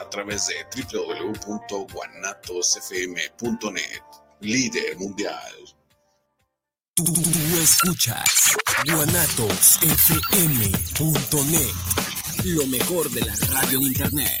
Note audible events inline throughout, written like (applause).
a través de www.guanatosfm.net. Líder mundial. Tú, escuchas guanatosfm.net. Lo mejor de la radio en internet.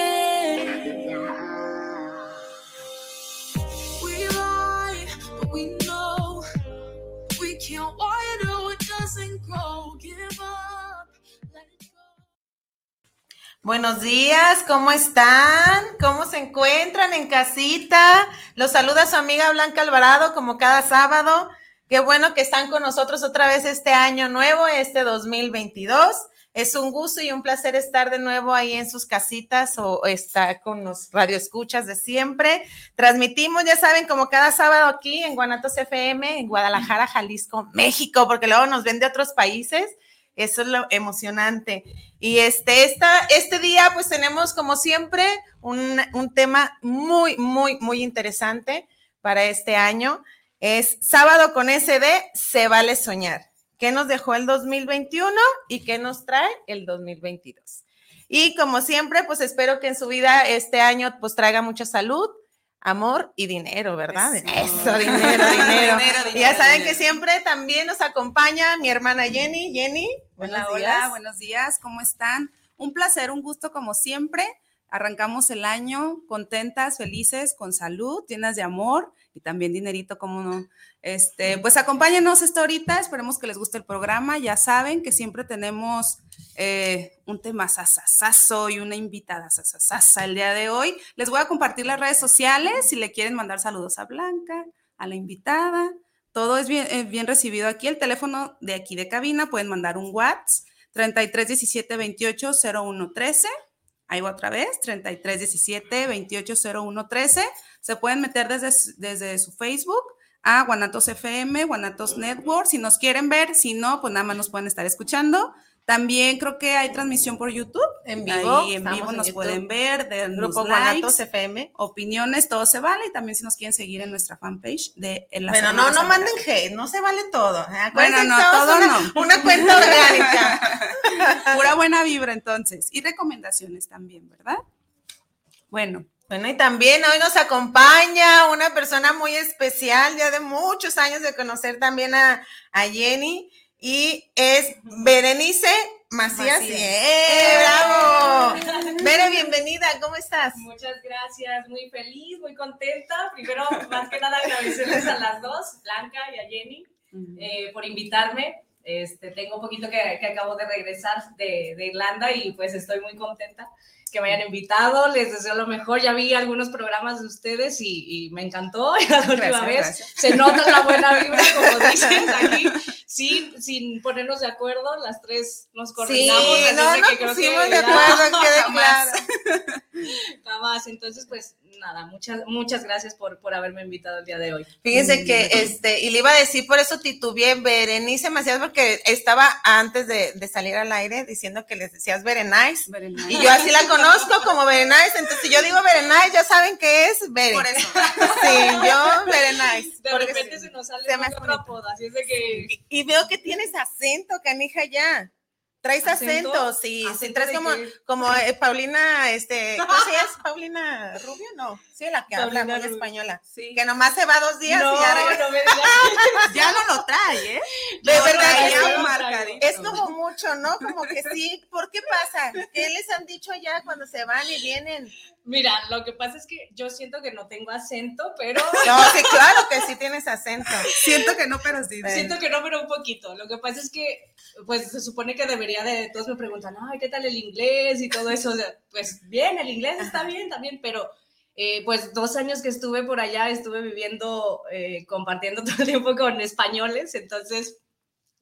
Buenos días, ¿cómo están? ¿Cómo se encuentran en casita? Los saluda su amiga Blanca Alvarado como cada sábado. Qué bueno que están con nosotros otra vez este año nuevo, este 2022. Es un gusto y un placer estar de nuevo ahí en sus casitas o estar con los radioescuchas de siempre. Transmitimos, ya saben, como cada sábado aquí en Guanatos FM, en Guadalajara, Jalisco, México, porque luego nos ven de otros países. Eso es lo emocionante. Y este, esta, este día, pues tenemos como siempre un, un tema muy, muy, muy interesante para este año. Es sábado con SD, se vale soñar. ¿Qué nos dejó el 2021 y qué nos trae el 2022? Y como siempre, pues espero que en su vida este año pues traiga mucha salud, amor y dinero, ¿verdad? Eso. Eso, dinero, (laughs) dinero. Dinero, ya saben dinero. que siempre también nos acompaña mi hermana Jenny. Jenny, buenos Hola, días. hola, buenos días, ¿cómo están? Un placer, un gusto como siempre. Arrancamos el año contentas, felices, con salud, llenas de amor y también dinerito, como no. Este, pues acompáñenos esta horita, esperemos que les guste el programa. Ya saben que siempre tenemos eh, un tema sasasazo y una invitada sasasasa el día de hoy. Les voy a compartir las redes sociales si le quieren mandar saludos a Blanca, a la invitada. Todo es bien, eh, bien recibido aquí. El teléfono de aquí de cabina pueden mandar un WhatsApp 33 17 28 01 13. Ahí va otra vez, 33 17 28 01 13. Se pueden meter desde, desde su Facebook a Guanatos FM, Guanatos Network, si nos quieren ver, si no, pues nada más nos pueden estar escuchando. También creo que hay transmisión por YouTube. En vivo, Ahí en vivo en nos YouTube. pueden ver, Grupo Guanatos FM. opiniones, todo se vale. Y también si nos quieren seguir en nuestra fanpage de en las Bueno, no, no manden hate, no se vale todo. ¿eh? Bueno, no, todo una, no. una cuenta orgánica. (laughs) Pura buena vibra entonces. Y recomendaciones también, ¿verdad? Bueno, Bueno, y también hoy nos acompaña una persona muy especial, ya de muchos años de conocer también a, a Jenny, y es Berenice Macías. Macías. ¡Eh, ¡Bravo! Bere, bienvenida, ¿cómo estás? Muchas gracias, muy feliz, muy contenta. Primero, más que nada, agradecerles a las dos, Blanca y a Jenny, eh, por invitarme. Este, tengo un poquito que, que acabo de regresar de, de Irlanda y pues estoy muy contenta que me hayan invitado. Les deseo lo mejor. Ya vi algunos programas de ustedes y, y me encantó (laughs) la última vez. gracias. Se nota la buena (laughs) vibra, como dices aquí, sin, sin ponernos de acuerdo. Las tres nos Sí, coordinamos. así no nos que creo que de acuerdo, (laughs) Jamás. claro. Jamás. Entonces, pues nada, muchas, muchas gracias por, por haberme invitado el día de hoy. Fíjense que, este, y le iba a decir, por eso titubeé Berenice Macías, porque estaba antes de, de salir al aire diciendo que les decías Berenice. Berenice. Y yo así la conozco como Berenice, entonces si yo digo Berenice, ya saben que es Beren. Por eso. (laughs) Sí, yo Berenice. De repente sí. se nos sale se me otro hace bonito. apodo, así es de que... Y, y veo que tienes acento, canija, ya. Traes ¿Acento? acento, sí, sí, ¿Acento traes de como, como eh, Paulina, este, ¿cómo se llama? (laughs) Paulina Rubio, no, sí, la que habla muy española, Sí. que nomás se va dos días no, y ya regresa. no me digas. (laughs) Ya no lo trae, ¿eh? (laughs) De No, verdad, marcadito. Es como mucho, ¿no? Como que sí. ¿Por qué pasa? ¿Qué les han dicho ya cuando se van y vienen? Mira, lo que pasa es que yo siento que no tengo acento, pero (laughs) No, sí, claro que sí tienes acento. Siento que no, pero sí. siento que no, pero un poquito. Lo que pasa es que, pues, se supone que debería de, todos me preguntan, ay, ¿qué tal el inglés y todo eso? O sea, pues, bien, el inglés está bien también, pero, eh, pues, dos años que estuve por allá, estuve viviendo, eh, compartiendo (laughs) todo el tiempo con españoles, entonces,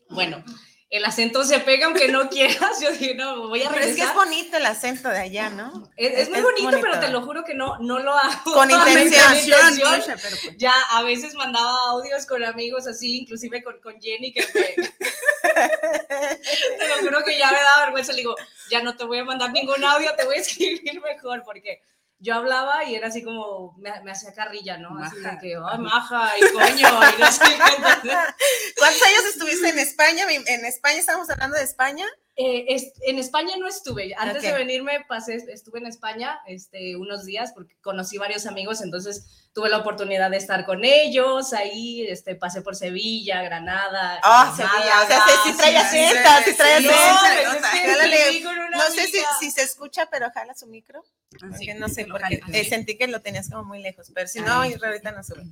bueno, el acento se pega aunque no quieras. Yo dije, no, voy a Pero es que es regresar. bonito el acento de allá, ¿no? Es, es muy bonito, pero te lo juro que no, no lo hago. Con intención. intención. Mucha, pero pues- Ya a veces mandaba audios con amigos así, inclusive con, con Jenny, que me- (laughs) te lo juro que ya me da vergüenza. Le digo, ya no te voy a mandar ningún audio, te voy a escribir mejor, porque yo hablaba y era así como, me, me hacía carrilla, ¿no? Así de Maja. que, ay, maja, y coño, y no sé qué. (laughs) ¿Cuántos años estuviste en España? En España estamos hablando de España. Eh, es- en España no estuve. Antes Ok. de venirme pasé, estuve en España este, unos días porque conocí varios amigos, entonces tuve la oportunidad de estar con ellos ahí, este, pasé por Sevilla, Granada. Ah, Málaga, Sevilla. O sea, trae sí, acento, sí trae sí, No, sé si, si se escucha, pero jala su micro. Así que no sé, porque eh, sentí que lo tenías como muy lejos, pero si no, ahorita no sube.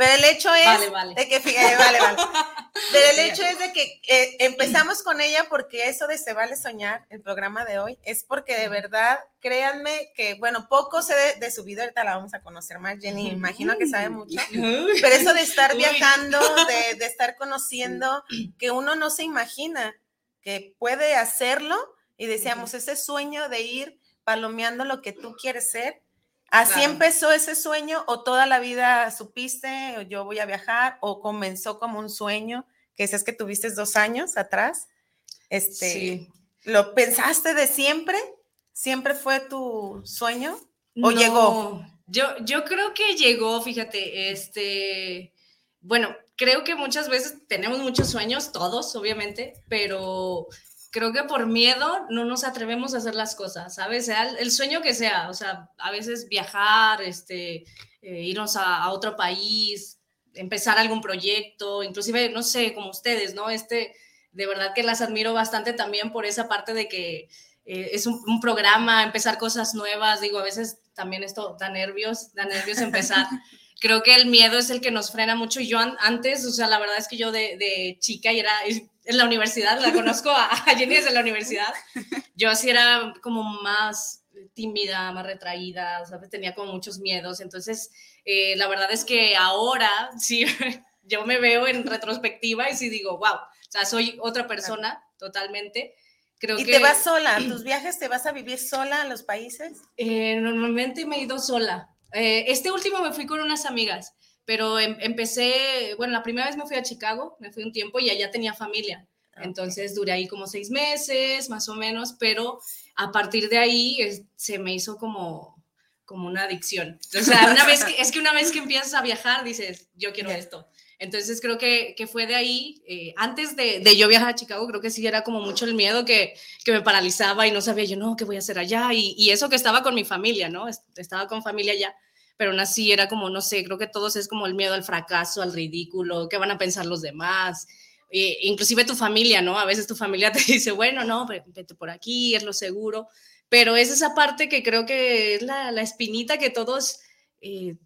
Pero el hecho es Vale, vale. de que, fíjate, vale, vale. Pero el hecho es de que eh, empezamos con ella porque eso de Se Vale Soñar, el programa de hoy, es porque de verdad, créanme que, bueno, poco sé de, de su vida, ahorita la vamos a conocer más, Jenny, imagino que sabe mucho. Pero eso de estar viajando, de, de estar conociendo, que uno no se imagina que puede hacerlo y decíamos, ese sueño de ir palomeando lo que tú quieres ser. Así Claro. empezó ese sueño o toda la vida supiste, o yo voy a viajar, o comenzó como un sueño, que es que tuviste dos años atrás. Este, Sí. ¿Lo pensaste de siempre? ¿Siempre fue tu sueño? ¿O No, llegó? Yo, yo creo que llegó, fíjate, este, bueno, creo que muchas veces tenemos muchos sueños, todos, obviamente, pero creo que por miedo no nos atrevemos a hacer las cosas, ¿sabes? Sea el, el sueño que sea, o sea, a veces viajar, este, eh, irnos a, a otro país, empezar algún proyecto, inclusive, no sé, como ustedes, ¿no? Este, de verdad que las admiro bastante también por esa parte de que eh, es un, un programa, empezar cosas nuevas, digo, a veces también esto da nervios, da nervios empezar. (laughs) Creo que el miedo es el que nos frena mucho. Yo an- antes, o sea, la verdad es que yo de, de chica y era en la universidad, la conozco a, a Jenny desde la universidad, yo así era como más tímida, más retraída, ¿sabes? Tenía como muchos miedos. Entonces, eh, la verdad es que ahora sí, (laughs) yo me veo en retrospectiva y sí digo, wow, o sea, soy otra persona totalmente. Creo ¿Y que te vas sola? ¿Tus viajes te vas a vivir sola a los países? eh, normalmente me he ido sola. Eh, este último me fui con unas amigas, pero em- empecé, bueno, la primera vez me fui a Chicago, me fui un tiempo y allá tenía familia. Entonces duré ahí como seis meses, más o menos, pero a partir de ahí es- se me hizo como, como una adicción. O sea, una vez que, es que una vez que empiezas a viajar, dices, yo quiero esto. Entonces creo que, que fue de ahí, eh, antes de, de yo viajar a Chicago, creo que sí era como mucho el miedo que, que me paralizaba y no sabía yo, no, ¿qué voy a hacer allá? Y, y eso que estaba con mi familia, ¿no? Es- Estaba con familia allá, pero aún así era como, no sé, creo que todos es como el miedo al fracaso, al ridículo, qué van a pensar los demás. Eh, inclusive tu familia, ¿no? A veces tu familia (laughs) te dice, bueno, no, ve- vete por aquí, es lo seguro, pero es esa parte que creo que es la, la espinita que todos eh,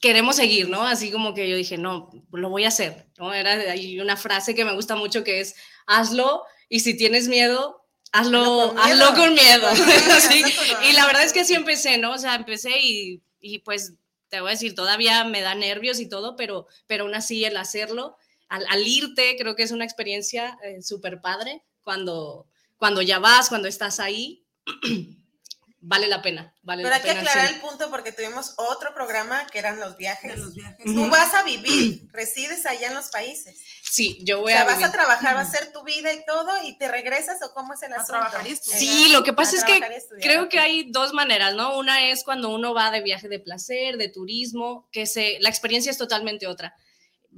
queremos seguir, ¿no? Así como que yo dije, no, lo voy a hacer, ¿no? Era ahí una frase que me gusta mucho que es, hazlo y si tienes miedo, hazlo, Hazlo con hazlo miedo. con miedo. (laughs) (laughs) Sí, Hazlo con Y la verdad es que así empecé, ¿no? O sea, empecé y, y pues te voy a decir, todavía me da nervios y todo, pero, pero aún así el hacerlo, al, irte, creo que es una experiencia eh, súper padre cuando, cuando ya vas, cuando estás ahí. (clears throat) vale la pena, vale Pero la hay que pena. aclarar sí. el punto porque tuvimos otro programa que eran los viajes. Los viajes. Tú vas a vivir, (clears throat) resides allá en los países. Sí, yo O voy sea, a vas vivir. a trabajar, vas a hacer tu vida y todo y te regresas o cómo es el A asunto. trabajar y estudiar. Sí, lo que A pasa es que creo que hay dos maneras, ¿no? Una es cuando uno va de viaje de placer, de turismo, que se, la experiencia es totalmente otra.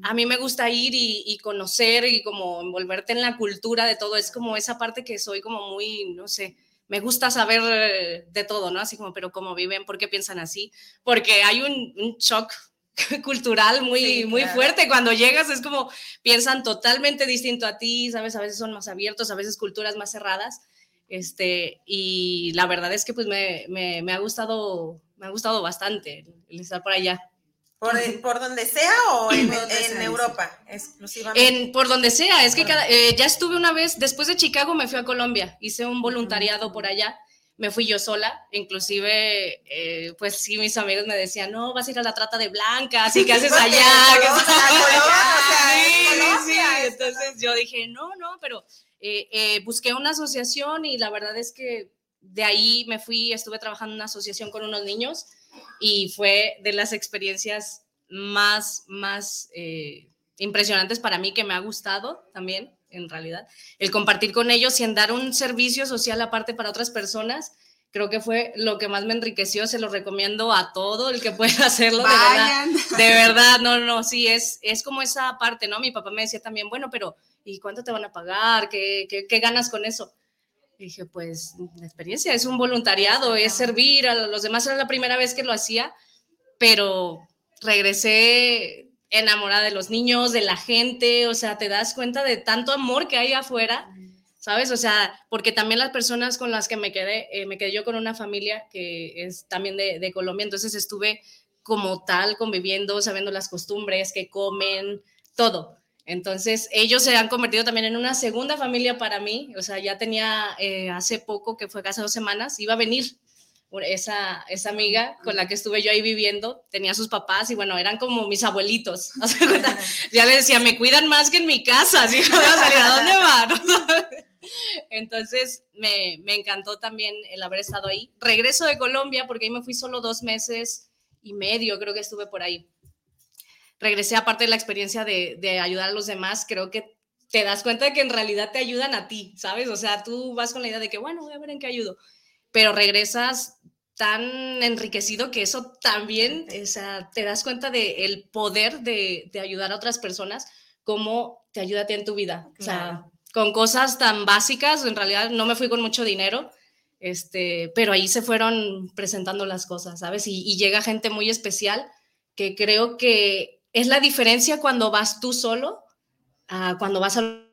A mí me gusta ir y, y conocer y como envolverte en la cultura de todo. Es como esa parte que soy como muy, no sé, me gusta saber eh, de todo, ¿no? Así como, pero cómo viven, por qué piensan así, porque hay un, un shock (laughs) cultural muy, Sí, muy claro. fuerte. Cuando llegas es como piensan totalmente distinto a ti, ¿sabes? A veces son más abiertos, a veces culturas más cerradas. Este, y la verdad es que pues me, me, me ha gustado, me ha gustado bastante el estar por allá. ¿Por, por donde sea o en, en sea, Europa exclusivamente? En, por donde sea, es que cada- eh, ya estuve una vez, después de Chicago me fui a Colombia, hice un voluntariado por allá, me fui yo sola, inclusive, eh, pues sí, mis amigos me decían, no, vas a ir a la trata de blancas, ¿y qué haces (laughs) allá? ¿Qué Colón, allá?" o sea, Sí, sí, entonces yo dije, no, no, pero eh, eh, busqué una asociación y la verdad es que de ahí me fui, estuve trabajando en una asociación con unos niños y fue de las experiencias más, más eh, impresionantes para mí que me ha gustado también, en realidad, el compartir con ellos y en dar un servicio social aparte para otras personas. Creo que fue lo que más me enriqueció, se lo recomiendo a todo el que pueda (laughs) hacerlo, de verdad. De verdad, no, no, sí, es, es como esa parte, ¿no? Mi papá me decía también, bueno, pero ¿y cuánto te van a pagar? ¿Qué, qué, qué ganas con eso? Dije, pues la experiencia es un voluntariado, es servir a los demás. Era la primera vez que lo hacía, pero regresé enamorada de los niños, de la gente, o sea, te das cuenta de tanto amor que hay afuera, ¿sabes? O sea, porque también las personas con las que me quedé, eh, me quedé yo con una familia que es también de, de Colombia, entonces estuve como tal conviviendo, sabiendo las costumbres, que comen, todo. Entonces, ellos se han convertido también en una segunda familia para mí. O sea, ya tenía eh, hace poco, que fue hace dos semanas, iba a venir esa, esa amiga con la que estuve yo ahí viviendo, tenía sus papás y bueno, eran como mis abuelitos. (laughs) (laughs) ya le decía, me cuidan más que en mi casa, (laughs) ¿a dónde van? Entonces, me, me encantó también el haber estado ahí. Regreso de Colombia porque ahí me fui solo dos meses y medio, creo que estuve por ahí regresé aparte de la experiencia de, de, ayudar a los demás, creo que te das cuenta de que en realidad te ayudan a ti, ¿sabes? O sea, tú vas con la idea de que, bueno, voy a ver en qué ayudo, pero regresas tan enriquecido que eso también, o sea, te das cuenta del el poder de, de, ayudar a otras personas, cómo te ayuda a ti en tu vida. O sea, con cosas tan básicas, en realidad no me fui con mucho dinero, este, pero ahí se fueron presentando las cosas, ¿sabes? Y, y llega gente muy especial que creo que es la diferencia cuando vas tú solo, uh, cuando vas a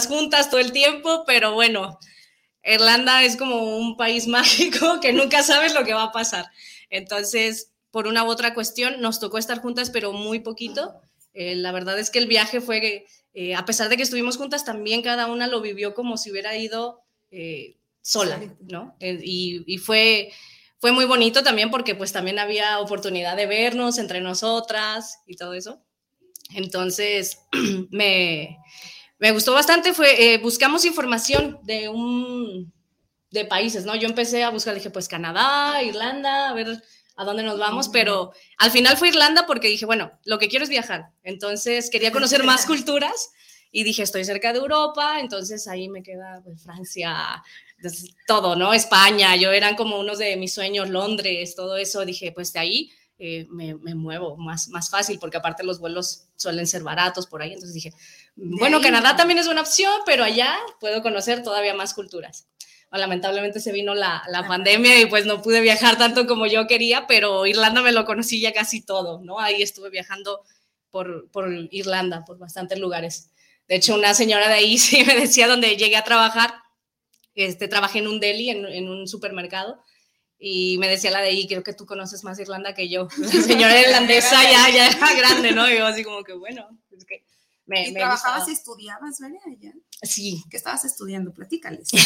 juntas todo el tiempo, pero bueno, Irlanda es como un país (laughs) mágico que nunca sabes lo que va a pasar. Entonces, por una u otra cuestión, nos tocó estar juntas, pero muy poquito. Eh, la verdad es que el viaje fue, eh, a pesar de que estuvimos juntas, también cada una lo vivió como si hubiera ido eh, sola, ¿no? y, y fue, fue muy bonito también porque pues también había oportunidad de vernos entre nosotras y todo eso. Entonces, (clears throat) me, me gustó bastante, fue, eh, buscamos información de un, de países, ¿no? Yo empecé a buscar, dije, pues Canadá, Irlanda, a ver a dónde nos vamos, pero al final fue Irlanda porque dije, bueno, lo que quiero es viajar, entonces quería conocer (laughs) más culturas y dije, estoy cerca de Europa, entonces ahí me queda pues, Francia, todo, ¿no? España, yo eran como unos de mis sueños, Londres, todo eso, dije, pues de ahí eh, me, me, muevo más, más fácil, porque aparte los vuelos suelen ser baratos por ahí. Entonces dije, bueno, Canadá también es una opción, pero allá puedo conocer todavía más culturas. lamentablemente se vino la, la, pandemia y pues no pude viajar tanto como yo quería, pero Irlanda me lo conocí ya casi todo, ¿no? Ahí estuve viajando por, por Irlanda, por bastantes lugares. De hecho, una señora de ahí (laughs) sí me decía donde llegué a trabajar, este, trabajé en un deli, en, en un supermercado, y me decía la de ahí, creo que tú conoces más Irlanda que yo. (laughs) La señora irlandesa ya, ya era grande, ¿no? Y yo así como que, bueno, es que me, ¿Y me trabajabas gustado. y estudiabas, allá? Sí. ¿Qué estabas estudiando? Platícales. (laughs) ¿Qué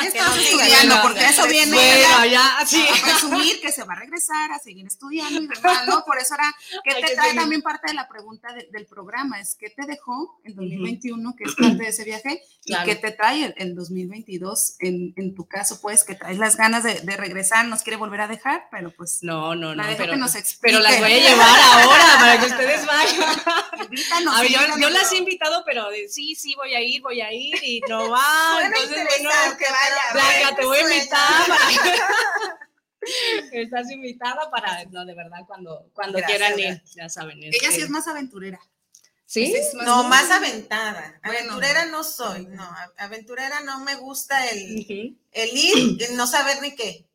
Que estabas estudiando? Porque eso viene Bueno, a, ya, sí. a presumir que se va a regresar a seguir estudiando y demás, ¿no? Por eso era, ¿qué Hay te que trae también parte de la pregunta de- del programa? Es ¿qué te dejó en 2021, que es parte de ese viaje? Claro. ¿Y qué te trae el 2022 en, en tu caso, pues, que traes las ganas de, de regresar, nos quiere volver a dejar, pero pues, No, no, no. la pero, que nos pero las voy a llevar ahora para que ustedes vayan. (laughs) Invítanos, A ver, yo, las he invitado, pero de, sí, sí, voy a ir, voy a ir y no va. Entonces, bueno, interesante, vaya, Blanca, te voy a invitar. para- (laughs) Estás invitada para, no, de verdad, cuando, cuando Gracias, quieran ir, ya saben. Ella sí este, es más aventurera. ¿Sí? Es No, muy- más aventada. Bueno. Aventurera no soy, no. Aventurera no me gusta el, el ir y no saber ni qué.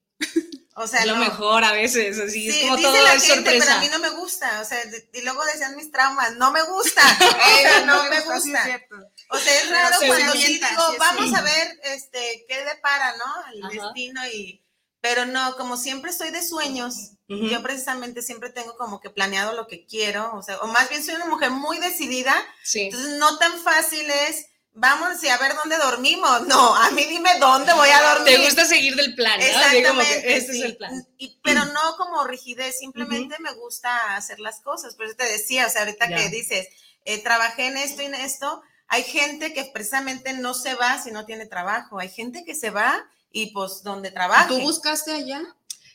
O sea, Es lo no. mejor a veces, así Sí, es como dice todo la es gente, pero a mí no me gusta. O sea, y luego decían mis traumas, no me gusta. (laughs) No me gusta. cierto. O sea, es raro se cuando sí orienta, digo, sí, sí. vamos a ver este, qué depara, ¿no? El Ajá. destino y... Pero no, como siempre estoy de sueños, yo precisamente siempre tengo como que planeado lo que quiero, o sea, o más bien soy una mujer muy decidida, Sí. entonces no tan fácil es, vamos y a ver dónde dormimos, no, a mí dime dónde voy a dormir. Te gusta seguir del plan, ¿no? Como Exactamente, que sí. es el plan. Y- pero no como rigidez, simplemente me gusta hacer las cosas. Por eso te decía, o sea, ahorita Ya. que dices, eh, trabajé en esto y en esto, hay gente que precisamente no se va si no tiene trabajo. Hay gente que se va y pues donde trabaja. ¿Tú buscaste allá?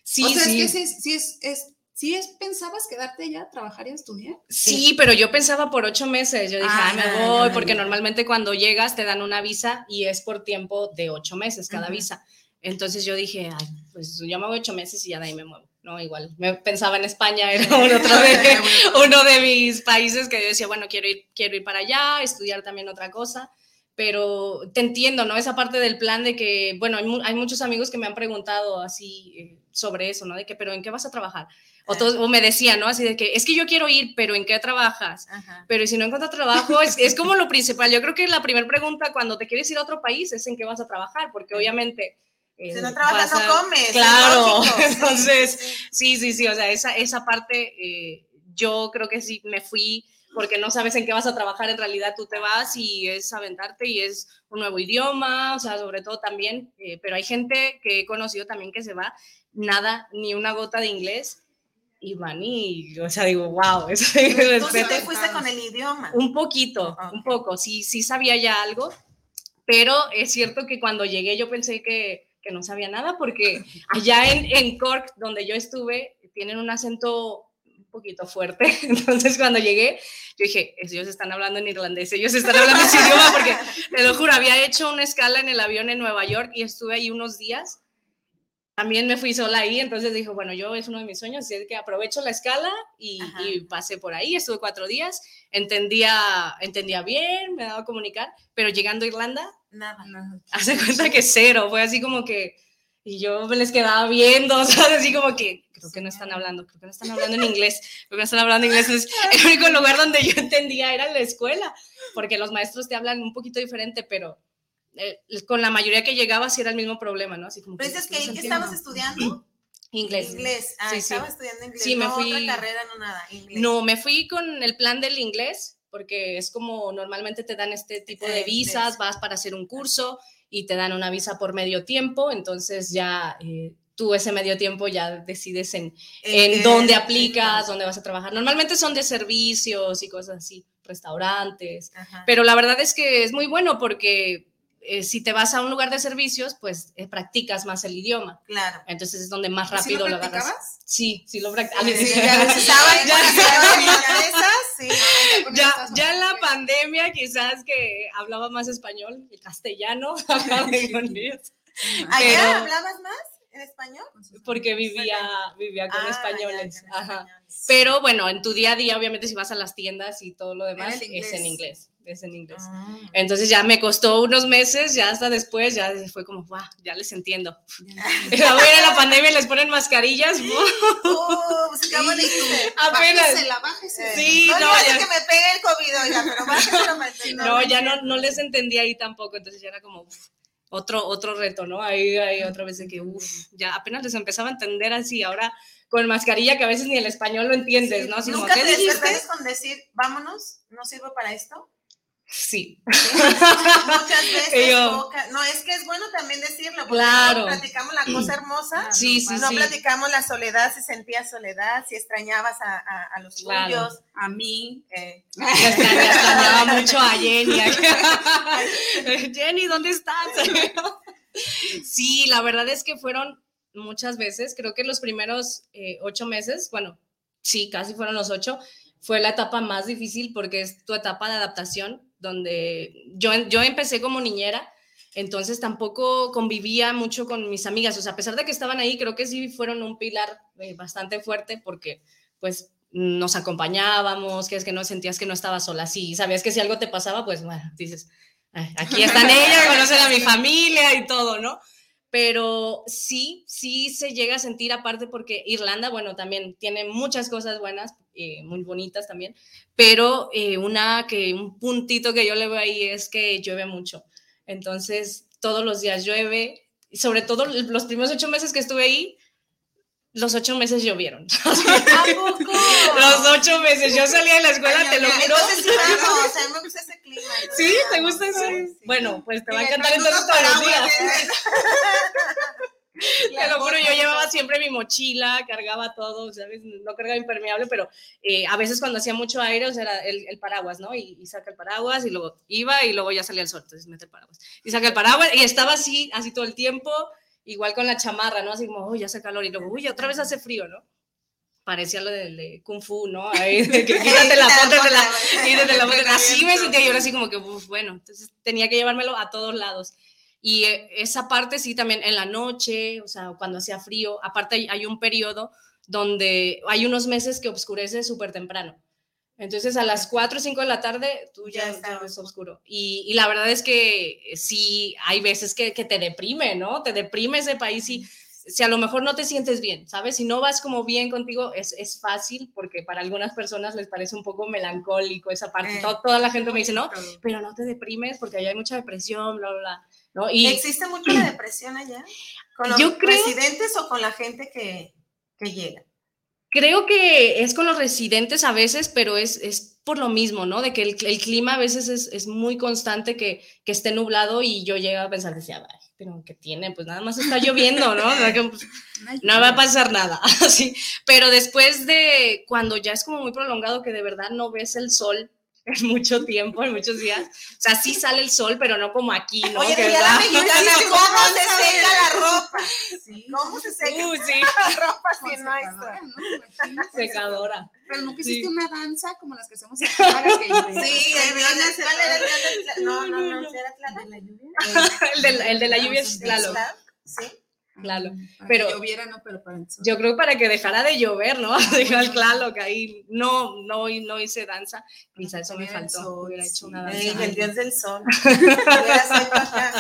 Sí, o sea, sí. es que sí, sí es, es, sí es, pensabas quedarte allá, trabajar y estudiar. Sí, pero yo pensaba por ocho meses. Yo dije, Ah, ay, me ya, voy, ya, porque ya. normalmente cuando llegas te dan una visa y es por tiempo de ocho meses cada visa. Entonces yo dije, ay, pues yo me voy ocho meses y ya de ahí me muevo. No, igual. Me pensaba en España, (laughs) era uno, otro de, (laughs) uno de mis países que yo decía, bueno, quiero ir, quiero ir para allá, estudiar también otra cosa. Pero te entiendo, ¿no? Esa parte del plan de que, bueno, hay, mu- hay muchos amigos que me han preguntado así eh, sobre eso, ¿no? De que, pero ¿en qué vas a trabajar? O, todos- o me decían, ¿no? Así de que, es que yo quiero ir, pero ¿en qué trabajas? Ajá. Pero ¿y si no encuentro trabajo, es, es (laughs) como lo principal. Yo creo que la primera pregunta cuando te quieres ir a otro país es en qué vas a trabajar, porque obviamente... eh, Si no trabajas, a- no comes. es Claro, (laughs) entonces, sí. sí, sí, sí, o sea, esa, esa parte eh, yo creo que sí me fui porque no sabes en qué vas a trabajar, en realidad tú te vas y es aventarte y es un nuevo idioma, o sea, sobre todo también, eh, pero hay gente que he conocido también que se va, nada, ni una gota de inglés y van y, o sea, digo, wow, eso Tú sí te fuiste con el idioma. Un poquito, Ok. un poco, sí, sí sabía ya algo, pero es cierto que cuando llegué yo pensé que, que no sabía nada porque (laughs) allá en, en Cork, donde yo estuve, tienen un acento poquito fuerte, (laughs) entonces cuando llegué, yo dije, ellos están hablando en irlandés, ellos están hablando ese idioma porque, te lo juro, había hecho una escala en el avión en Nueva York y estuve ahí unos días. También me fui sola ahí, entonces dije, bueno, yo es uno de mis sueños, así que aprovecho la escala y, y pasé por ahí, estuve cuatro días, entendía, entendía bien, me daba a comunicar, pero llegando a Irlanda, Nada. hace cuenta que cero, fue así como que, y yo me les quedaba viendo, (laughs) ¿sabes? Así como que, creo que no están hablando, creo que no están hablando en inglés, creo que no están hablando inglés. Entonces, el único lugar donde yo entendía era en la escuela, porque los maestros te hablan un poquito diferente, pero eh, con la mayoría que llegaba sí era el mismo problema, ¿no? Así como Pero que se ¿en qué estabas estudiando? (clears throat) Inglés. Inglés. Ah, Sí, sí. estaba estudiando inglés. Sí, me no fui- otra carrera, no nada. Inglés. No, me fui con el plan del inglés, porque es como normalmente te dan este tipo de visas, vas para hacer un curso y te dan una visa por medio tiempo, entonces ya eh, tú ese medio tiempo ya decides en, en dónde aplicas, dónde vas a trabajar. Normalmente son de servicios y cosas así, restaurantes, Ajá. pero la verdad es que es muy bueno porque eh, si te vas a un lugar de servicios, pues eh, practicas más el idioma. Claro. Entonces es donde más ¿Y si lo rápido lo agarras. practicabas? Sí, sí lo practicas. Sí, ya (laughs) Ya- sí. (laughs) en la pandemia quizás que hablaba más español, el castellano, (laughs) hablaba con ellos, ¿Allá Pero- hablabas más español? porque vivía, vivía con Ah, españoles. ya, ajá. españoles. Pero bueno, en tu día a día, obviamente, si vas a las tiendas y todo lo demás, es en inglés. Es en inglés. Ah. Entonces ya me costó unos meses, ya hasta después, ya fue como, wow, ya les entiendo. Luego (laughs) viene la pandemia y les ponen mascarillas. Pues qué bonito. Apenas. Bájesela, bájesela. Sí, no, no, ya- que me pegue el COVID, oiga, pero entender. No, ya no, no les entendía ahí tampoco, entonces ya era como uf, otro, otro reto, ¿no? Ahí, ahí otra vez de que, uff, ya apenas les empezaba a entender así, ahora con mascarilla que a veces ni el español lo entiendes, ¿no? Como, ¿Nunca ¿qué te dijiste? con decir, vámonos, no sirve para esto? Sí. (laughs) Muchas (laughs) veces, yo- poca- no, es que es bueno también decirlo, porque Claro. platicamos la cosa hermosa, (clears throat) Sí, sí, no sí. platicamos la soledad, si sentías soledad, si extrañabas a, a- a los Claro. tuyos. A mí. eh, (laughs) extrañaba mucho a Jenny. Jenny, ¿dónde estás? sí, la verdad es que fueron muchas veces, creo que los primeros eh, ocho meses, bueno, sí, casi fueron los ocho, fue la etapa más difícil porque es tu etapa de adaptación, donde yo, yo empecé como niñera, entonces tampoco convivía mucho con mis amigas, o sea, a pesar de que estaban ahí, creo que sí fueron un pilar eh, bastante fuerte porque pues nos acompañábamos, que es que no sentías que no estaba sola, sí, sabías que si algo te pasaba, pues bueno, dices, "Ay, aquí están ellas, (laughs) conocen a mi familia y todo, ¿no? Pero sí, sí se llega a sentir aparte porque Irlanda, bueno, también tiene muchas cosas buenas, eh, muy bonitas también, pero eh, una que, un puntito que yo le veo ahí es que llueve mucho. Entonces, todos los días llueve, y sobre todo los primeros ocho meses que estuve ahí, los ocho meses llovieron. ¿A poco? (laughs) Los ocho meses. Yo salía de la escuela, Ay, te lo juro. O sea, me gusta ese clima. ¿Sí? ¿Te gusta eso? sí. Bueno, pues te va a encantar entonces todos los días. (laughs) (laughs) Te lo juro, yo llevaba siempre mi mochila, cargaba todo, ¿sabes? No cargaba impermeable, pero eh, a veces cuando hacía mucho aire, o sea, era el, el paraguas, ¿no? Y, y saca el paraguas y luego iba y luego ya salía el sol, entonces mete el paraguas. Y saca el paraguas y estaba así, así todo el tiempo, igual con la chamarra, ¿no? Así como, uy, ya hace calor y luego, uy, otra vez hace frío, ¿no? Parecía lo de, de Kung Fu, ¿no? Ahí, de que (laughs) quítate la póntete la, quítate la. Así me sentía yo, así como que, uf, bueno, entonces tenía que llevármelo a todos lados. Y eh, esa parte sí también en la noche, o sea, cuando hacía frío, aparte hay, un periodo donde hay unos meses que oscurece súper temprano. Entonces a las 4 o 5 de la tarde tú ya, Ya ya está ves oscuro. Y, y la verdad es que sí, hay veces que, que te deprime, ¿no? Te deprime ese país y si a lo mejor no te sientes bien, ¿sabes? Si no vas como bien contigo, es, es fácil porque para algunas personas les parece un poco melancólico esa parte. Eh, To- toda la gente me dice, no, pero no te deprimes porque allá hay mucha depresión, bla, bla, bla. ¿No? Y ¿Existe mucho la depresión allá? ¿Con los Yo creo- residentes o con la gente que, que llega? creo que es con los residentes a veces, pero es, es por lo mismo, ¿no? De que el, el clima a veces es, es muy constante, que, que esté nublado y yo llego a pensar, decía, "Ay, pero ¿qué tiene? Pues nada más está lloviendo, ¿no? O sea, que, pues, (laughs) no va a pasar nada, (laughs) así. Pero después de cuando ya es como muy prolongado que de verdad no ves el sol en (laughs) mucho tiempo, en muchos días, o sea, sí sale el sol, pero no como aquí, ¿no? Oye, Que la (laughs) mexicana, ¿cómo se seca la ropa? (laughs) ¿Cómo se seca Uh, sí, la ropa si no hay sol? secadora. Pero nunca Sí. hiciste una danza como las que hacemos aquí para que Sí, el de- ¿cuál era el dios del Tla- No, no, no, ¿sí era Tlaloc? El de, la- el de la lluvia es Tlaloc, Sí. Claro. Para Pero- que lloviera, no, pero para el sol. Yo creo que para que dejara de llover, ¿no? (laughs) Dejar claro que ahí no, no, no hice danza. Quizá eso me faltó. sol, Hubiera hecho una Ey, danza. el dios del sol. (laughs) Sido acá.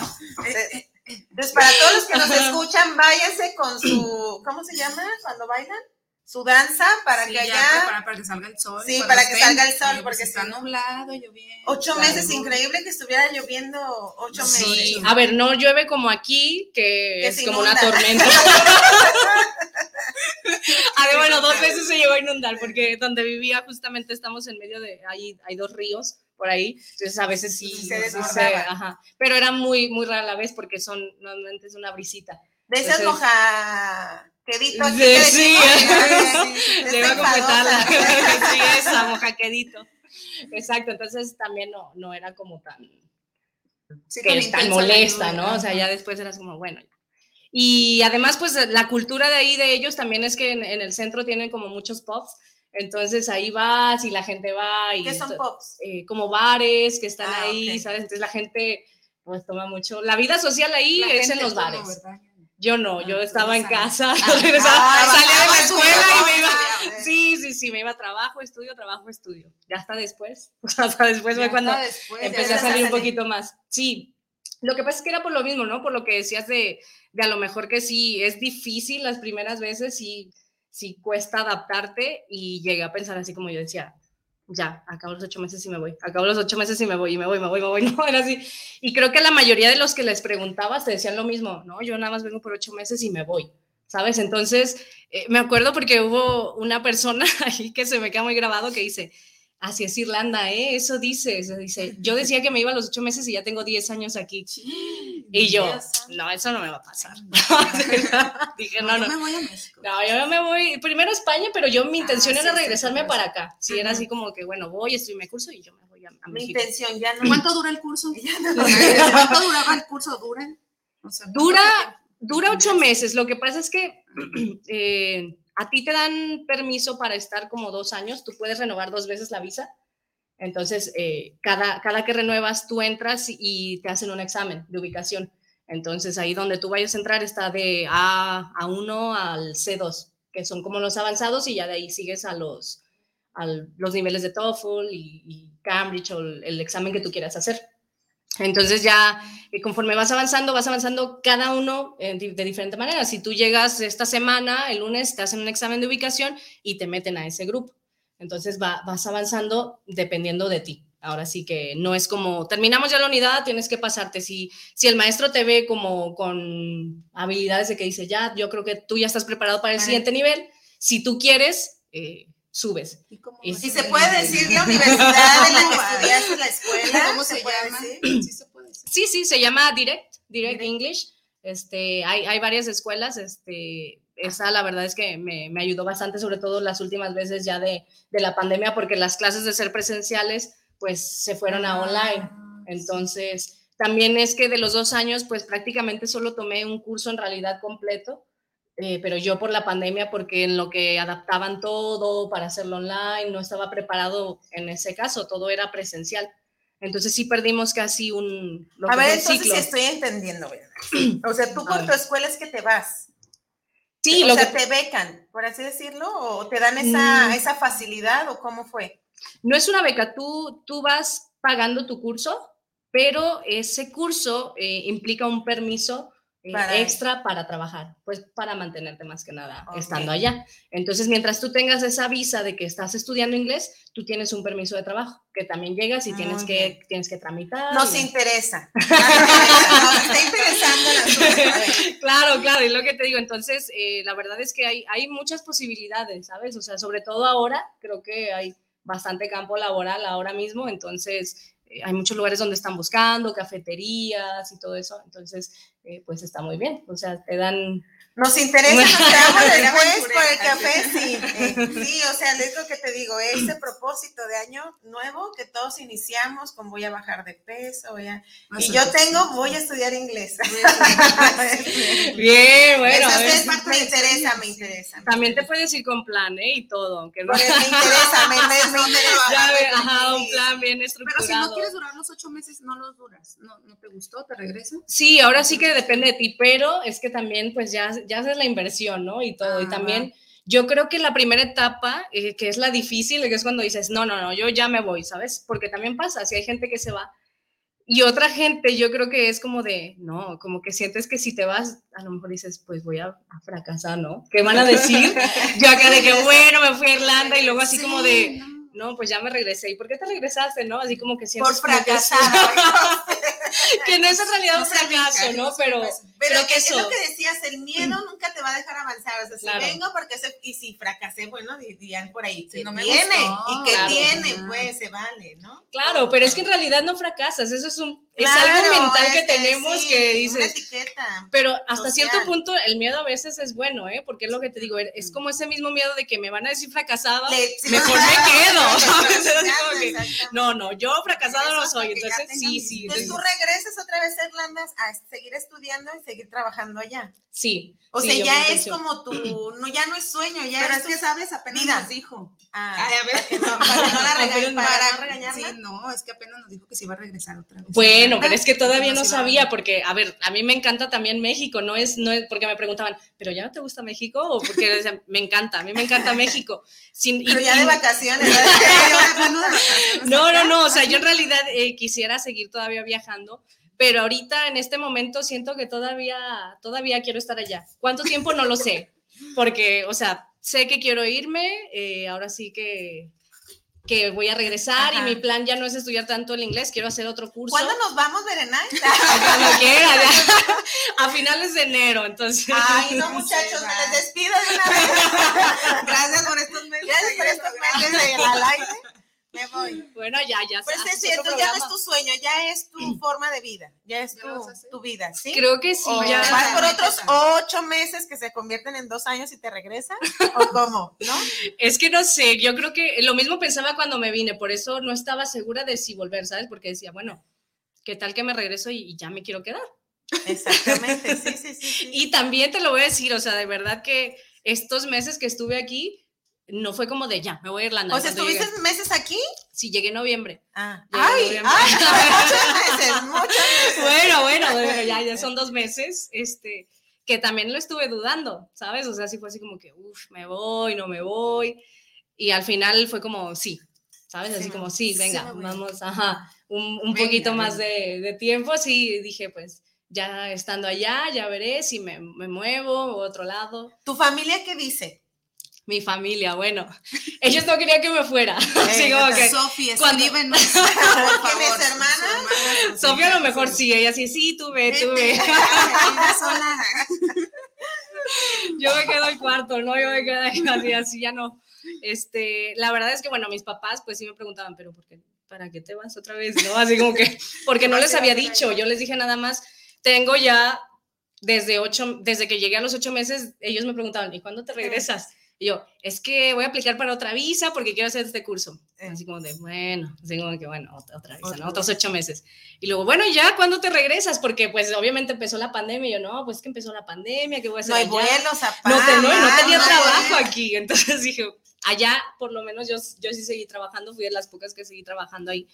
Eh, Entonces, para todos los que nos escuchan, váyanse con su, ¿cómo se llama cuando bailan? Su danza para Sí, que allá, para, para que salga el sol. Sí, para que salga el sol, pues, porque está nublado, lloviendo. ocho meses, increíble que estuviera lloviendo ocho meses. Sí, a ver, no llueve como aquí, que, Que es como una tormenta. (laughs) a ver, bueno, dos veces se llegó a inundar, porque donde vivía justamente estamos en medio de, hay, hay dos ríos por ahí, entonces a veces sí, se sí desbordaba. ajá, pero era muy, muy rara la vez porque son, normalmente es una brisita. De esas Entonces- moja quedito aquí Sí, que (laughs) Le a esa completarla. enfadosa. (laughs) sí, esa, (laughs) mojaquedito. Exacto, entonces también no, no era como tan, Sí, que tan tan molesta, ¿no? O sea, ya después eras como, bueno. Y además, pues la cultura de ahí de ellos también es que en, en el centro tienen como muchos pubs, entonces ahí vas y la gente va y ¿Qué son pops? eh, como bares que están Ah, ahí. ¿sabes? Entonces la gente pues toma mucho. La vida social ahí La es en los bares. Yo no, yo Ah, (laughs) estaba en casa, regresaba- Ah, salía de la ah, escuela y me iba. ah, Sí, sí, sí, me iba a trabajo, estudio, trabajo, estudio. Ya hasta después, (laughs) hasta después fue cuando empecé a salir un poquito más. Sí, lo que pasa es que era por lo mismo, ¿no? Por lo que decías de, de a lo mejor que sí, es difícil las primeras veces, sí, sí cuesta adaptarte y llegué a pensar así como yo decía, ya, acabo los ocho meses y me voy, acabo los ocho meses y me voy, y me voy, me voy, me voy, (laughs) no, era así. Y creo que la mayoría de los que les preguntabas te decían lo mismo, ¿no? Yo nada más vengo por ocho meses y me voy. ¿sabes? Entonces, eh, me acuerdo porque hubo una persona (laughs) ahí que se me queda muy grabado que dice, así es Irlanda, ¿eh? Eso dice, eso dice. Yo (laughs) decía que me iba a los ocho meses y ya tengo 10 años aquí. Y yo, no, eso no me va a pasar. (laughs) Dije, no, no. Yo me voy a México. No, yo me voy primero a España, pero yo mi intención Ah, era sí, sí, regresarme sí, para acá. Sí, era así como que, bueno, voy, estoy mi curso y yo me voy a, a Mi México. intención ya no. (laughs) ¿Cuánto dura el curso? Ya no. ¿Cuánto duraba el curso? ¿Dura? O sea, ¿cuánto Dura, dura ocho meses. Lo que pasa es que (clears throat) eh, a ti te dan permiso para estar como dos años. Tú puedes renovar dos veces la visa. Entonces, eh, cada, cada que renuevas, tú entras y te hacen un examen de ubicación. Entonces, ahí donde tú vayas a entrar está de A, A1 al C2, que son como los avanzados, y ya de ahí sigues a los, a los niveles de TOEFL y, Cambridge o el examen que tú quieras hacer. Entonces ya eh, conforme vas avanzando, vas avanzando cada uno eh, de diferente manera. Si tú llegas esta semana, el lunes, te hacen un examen de ubicación y te meten a ese grupo. Entonces va- vas avanzando dependiendo de ti. Ahora sí que no es como, terminamos ya la unidad, tienes que pasarte. Si, si el maestro te ve como con habilidades de que dice, ya, yo creo que tú ya estás preparado para el Ajá. siguiente nivel, si tú quieres, eh, subes. ¿Y cómo Y Si se puede decir la (laughs) universidad en la que estudiaste la escuela, ¿Cómo se puede llama? Sí se puede decir. Sí, sí, se llama Direct, Direct Direct. English. Este, hay, hay varias escuelas, este, esa la verdad es que me, me ayudó bastante, sobre todo las últimas veces ya de, de la pandemia, porque las clases de ser presenciales, pues se fueron a online. Entonces, también es que de los dos años, pues prácticamente solo tomé un curso en realidad completo, eh, pero yo por la pandemia, porque en lo que adaptaban todo para hacerlo online, no estaba preparado en ese caso, todo era presencial. Entonces sí perdimos casi un, lo A ver, entonces ciclo. estoy entendiendo. (clears throat) O sea, tú por tu escuela es que te vas. Sí, o lo sea, que, te becan, por así decirlo, o te dan esa, Mm. esa facilidad, o cómo fue. no es una beca, tú, tú vas pagando tu curso, pero ese curso eh, implica un permiso Para- extra para trabajar, pues para mantenerte más que nada estando allá. Entonces, mientras tú tengas esa visa de que estás estudiando inglés, tú tienes un permiso de trabajo, que también llegas y Muy tienes que, tienes que tramitar. Nos y- interesa. (laughs) Nos está interesando el asunto. A ver. Claro, claro, es lo que te digo. Entonces, eh, la verdad es que hay, hay muchas posibilidades, ¿sabes? O sea, sobre todo ahora, creo que hay bastante campo laboral ahora mismo, entonces eh, hay muchos lugares donde están buscando, cafeterías y todo eso, entonces, eh, pues está muy bien. O sea, te dan... Nos interesa, nos quedamos después por el café, sí. eh, sí, o sea, es lo que te digo, ese propósito de año nuevo que todos iniciamos con voy a bajar de peso, voy a... Y yo tengo, voy a estudiar inglés. Bien, (laughs) bueno. Eso a ver, es- me interesa, me interesa. También te puedes ir con plan, ¿eh? Y todo, aunque no... Porque me interesa, me, me, me (laughs) interesa. Ya ajá, un plan bien Pero estructurado. si no quieres durar los ocho meses, no los duras. ¿No, no te gustó? ¿Te regresas? Sí, ahora sí que depende de ti, pero es que también pues ya, ya haces la inversión, ¿no? Y todo. Y Ajá. también yo creo que la primera etapa, eh, que es la difícil, que es cuando dices, no, no, no, yo ya me voy, ¿sabes? Porque también pasa, si hay gente que se va. Y otra gente, yo creo que es como de, no, como que sientes que si te vas, a lo mejor dices, pues voy a, a fracasar, ¿no? ¿Qué van a decir? (laughs) yo acá de que, bueno, me fui a Irlanda y luego así como de, no, pues ya me regresé. ¿Y por qué te regresaste, no? Así como que Por sientes es- fracasar. (laughs) que (laughs) no es en realidad un fracaso, ¿no? Pero, brinca. Pero que es, eso. lo que decías, el miedo nunca te va a dejar avanzar. O sea, si Claro. vengo porque se, y si fracasé, bueno, dirían por ahí, Si que no me tiene, gustó, y que claro. tiene, pues se vale, ¿no? Claro, pero es que en realidad no fracasas, eso es un es Claro, algo mental que este, tenemos sí, que Una dices, etiqueta. pero hasta social. cierto punto el miedo a veces es bueno, ¿eh? Porque es lo que te digo, es como ese mismo miedo de que me van a decir fracasada, sí, mejor claro, me (laughs) quedo, (laughs) (laughs) no, no, yo fracasado no soy, entonces sí, sí, Entonces tú regresas otra vez a Irlanda a seguir estudiando y seguir trabajando allá. sí. O sí, sea, ya es como tu, (clears throat) no, ya no es sueño, ya Pero es que, ¿sabes? Apenas vida. nos dijo. Ah, Ay, a ver. no, para no la rega- Apenas- para no Sí, no, es que apenas nos dijo que se iba a regresar otra vez. Bueno, pero es que todavía no sabía, porque, a ver, a mí me encanta también México, no es, no es, porque me preguntaban, ¿pero ya no te gusta México? O porque me encanta, a mí me encanta México. Sin, Pero ya y- de vacaciones. No, no, no, o sea, yo en realidad eh, quisiera seguir todavía viajando, pero ahorita en este momento siento que todavía, todavía quiero estar allá. ¿Cuánto tiempo? No lo sé, porque, o sea, sé que quiero irme, eh, ahora sí que que voy a regresar Ajá. y mi plan ya no es estudiar tanto el inglés, quiero hacer otro curso. ¿Cuándo nos vamos, Berenay? (laughs) Cuando quiera, ya. a finales de enero, entonces. Ay, no, (laughs) muchachos, me les despido de una vez. (laughs) Gracias por estos meses. Gracias por estos meses de al aire. Me voy. Bueno, ya, ya. Pues es cierto, ya no es tu sueño, ya es tu forma de vida, ya es ¿Ya lo tu, vida, ¿sí? Creo que sí, O ya. vas por otros ocho meses que se convierten en dos años y te regresan, o (laughs) cómo, ¿no? Es que no sé, yo creo que lo mismo pensaba cuando me vine, por eso no estaba segura de si volver, ¿sabes? Porque decía, bueno, ¿qué tal que me regreso y, y ya me quiero quedar? Exactamente, sí, sí, sí. (laughs) sí. Y también te lo voy a decir, o sea, de verdad que estos meses que estuve aquí, no fue como de ya, me voy a Irlanda. o sea, ¿estuviste llegué. meses aquí? Sí, llegué en noviembre. Ah. Llegué Ay, noviembre. ay, (laughs) muchos meses, muchos meses. bueno, bueno, bueno, ya, ya son dos meses, este, que también lo estuve dudando, ¿sabes? O sea, sí fue así como que, uff, me voy, no me voy. Y al final fue como, sí, ¿sabes? Así Sí, como, sí, sí venga, voy. vamos, ajá, un, un Venga, poquito más de, de tiempo, sí, dije, pues ya estando allá, ya veré si me, me muevo a otro lado. ¿Tu familia qué dice? Mi familia, bueno, (laughs) ellos no querían que me fuera, (laughs) así como que... Sofía, Cuando- (laughs) por favor, mis hermanas? Sofía a lo mejor sí, ella sí, sí, tú ve, tú ve. Yo me quedo el cuarto, ¿no? Yo me quedo ahí así, así ya no. Este, la verdad es que, bueno, mis papás pues sí me preguntaban, pero ¿por qué, ¿para qué te vas otra vez? ¿No? Así como que, porque no les había dicho, yo les dije nada más, tengo ya desde ocho, desde que llegué a los ocho meses, ellos me preguntaban, ¿y cuándo te regresas? Y yo, es que voy a aplicar para otra visa porque quiero hacer este curso. Eh. Así como de, bueno, así como que, bueno, otra, otra visa. ¿no? Otros ocho meses. Y luego, bueno, ¿ya cuándo te regresas? Porque pues obviamente empezó la pandemia y yo, no, pues que empezó la pandemia, ¿qué voy a hacer No hay allá? vuelos a no, te- no, y no tenía no trabajo aquí. Entonces dije, allá por lo menos yo, yo sí seguí trabajando, fui de las pocas que seguí trabajando ahí,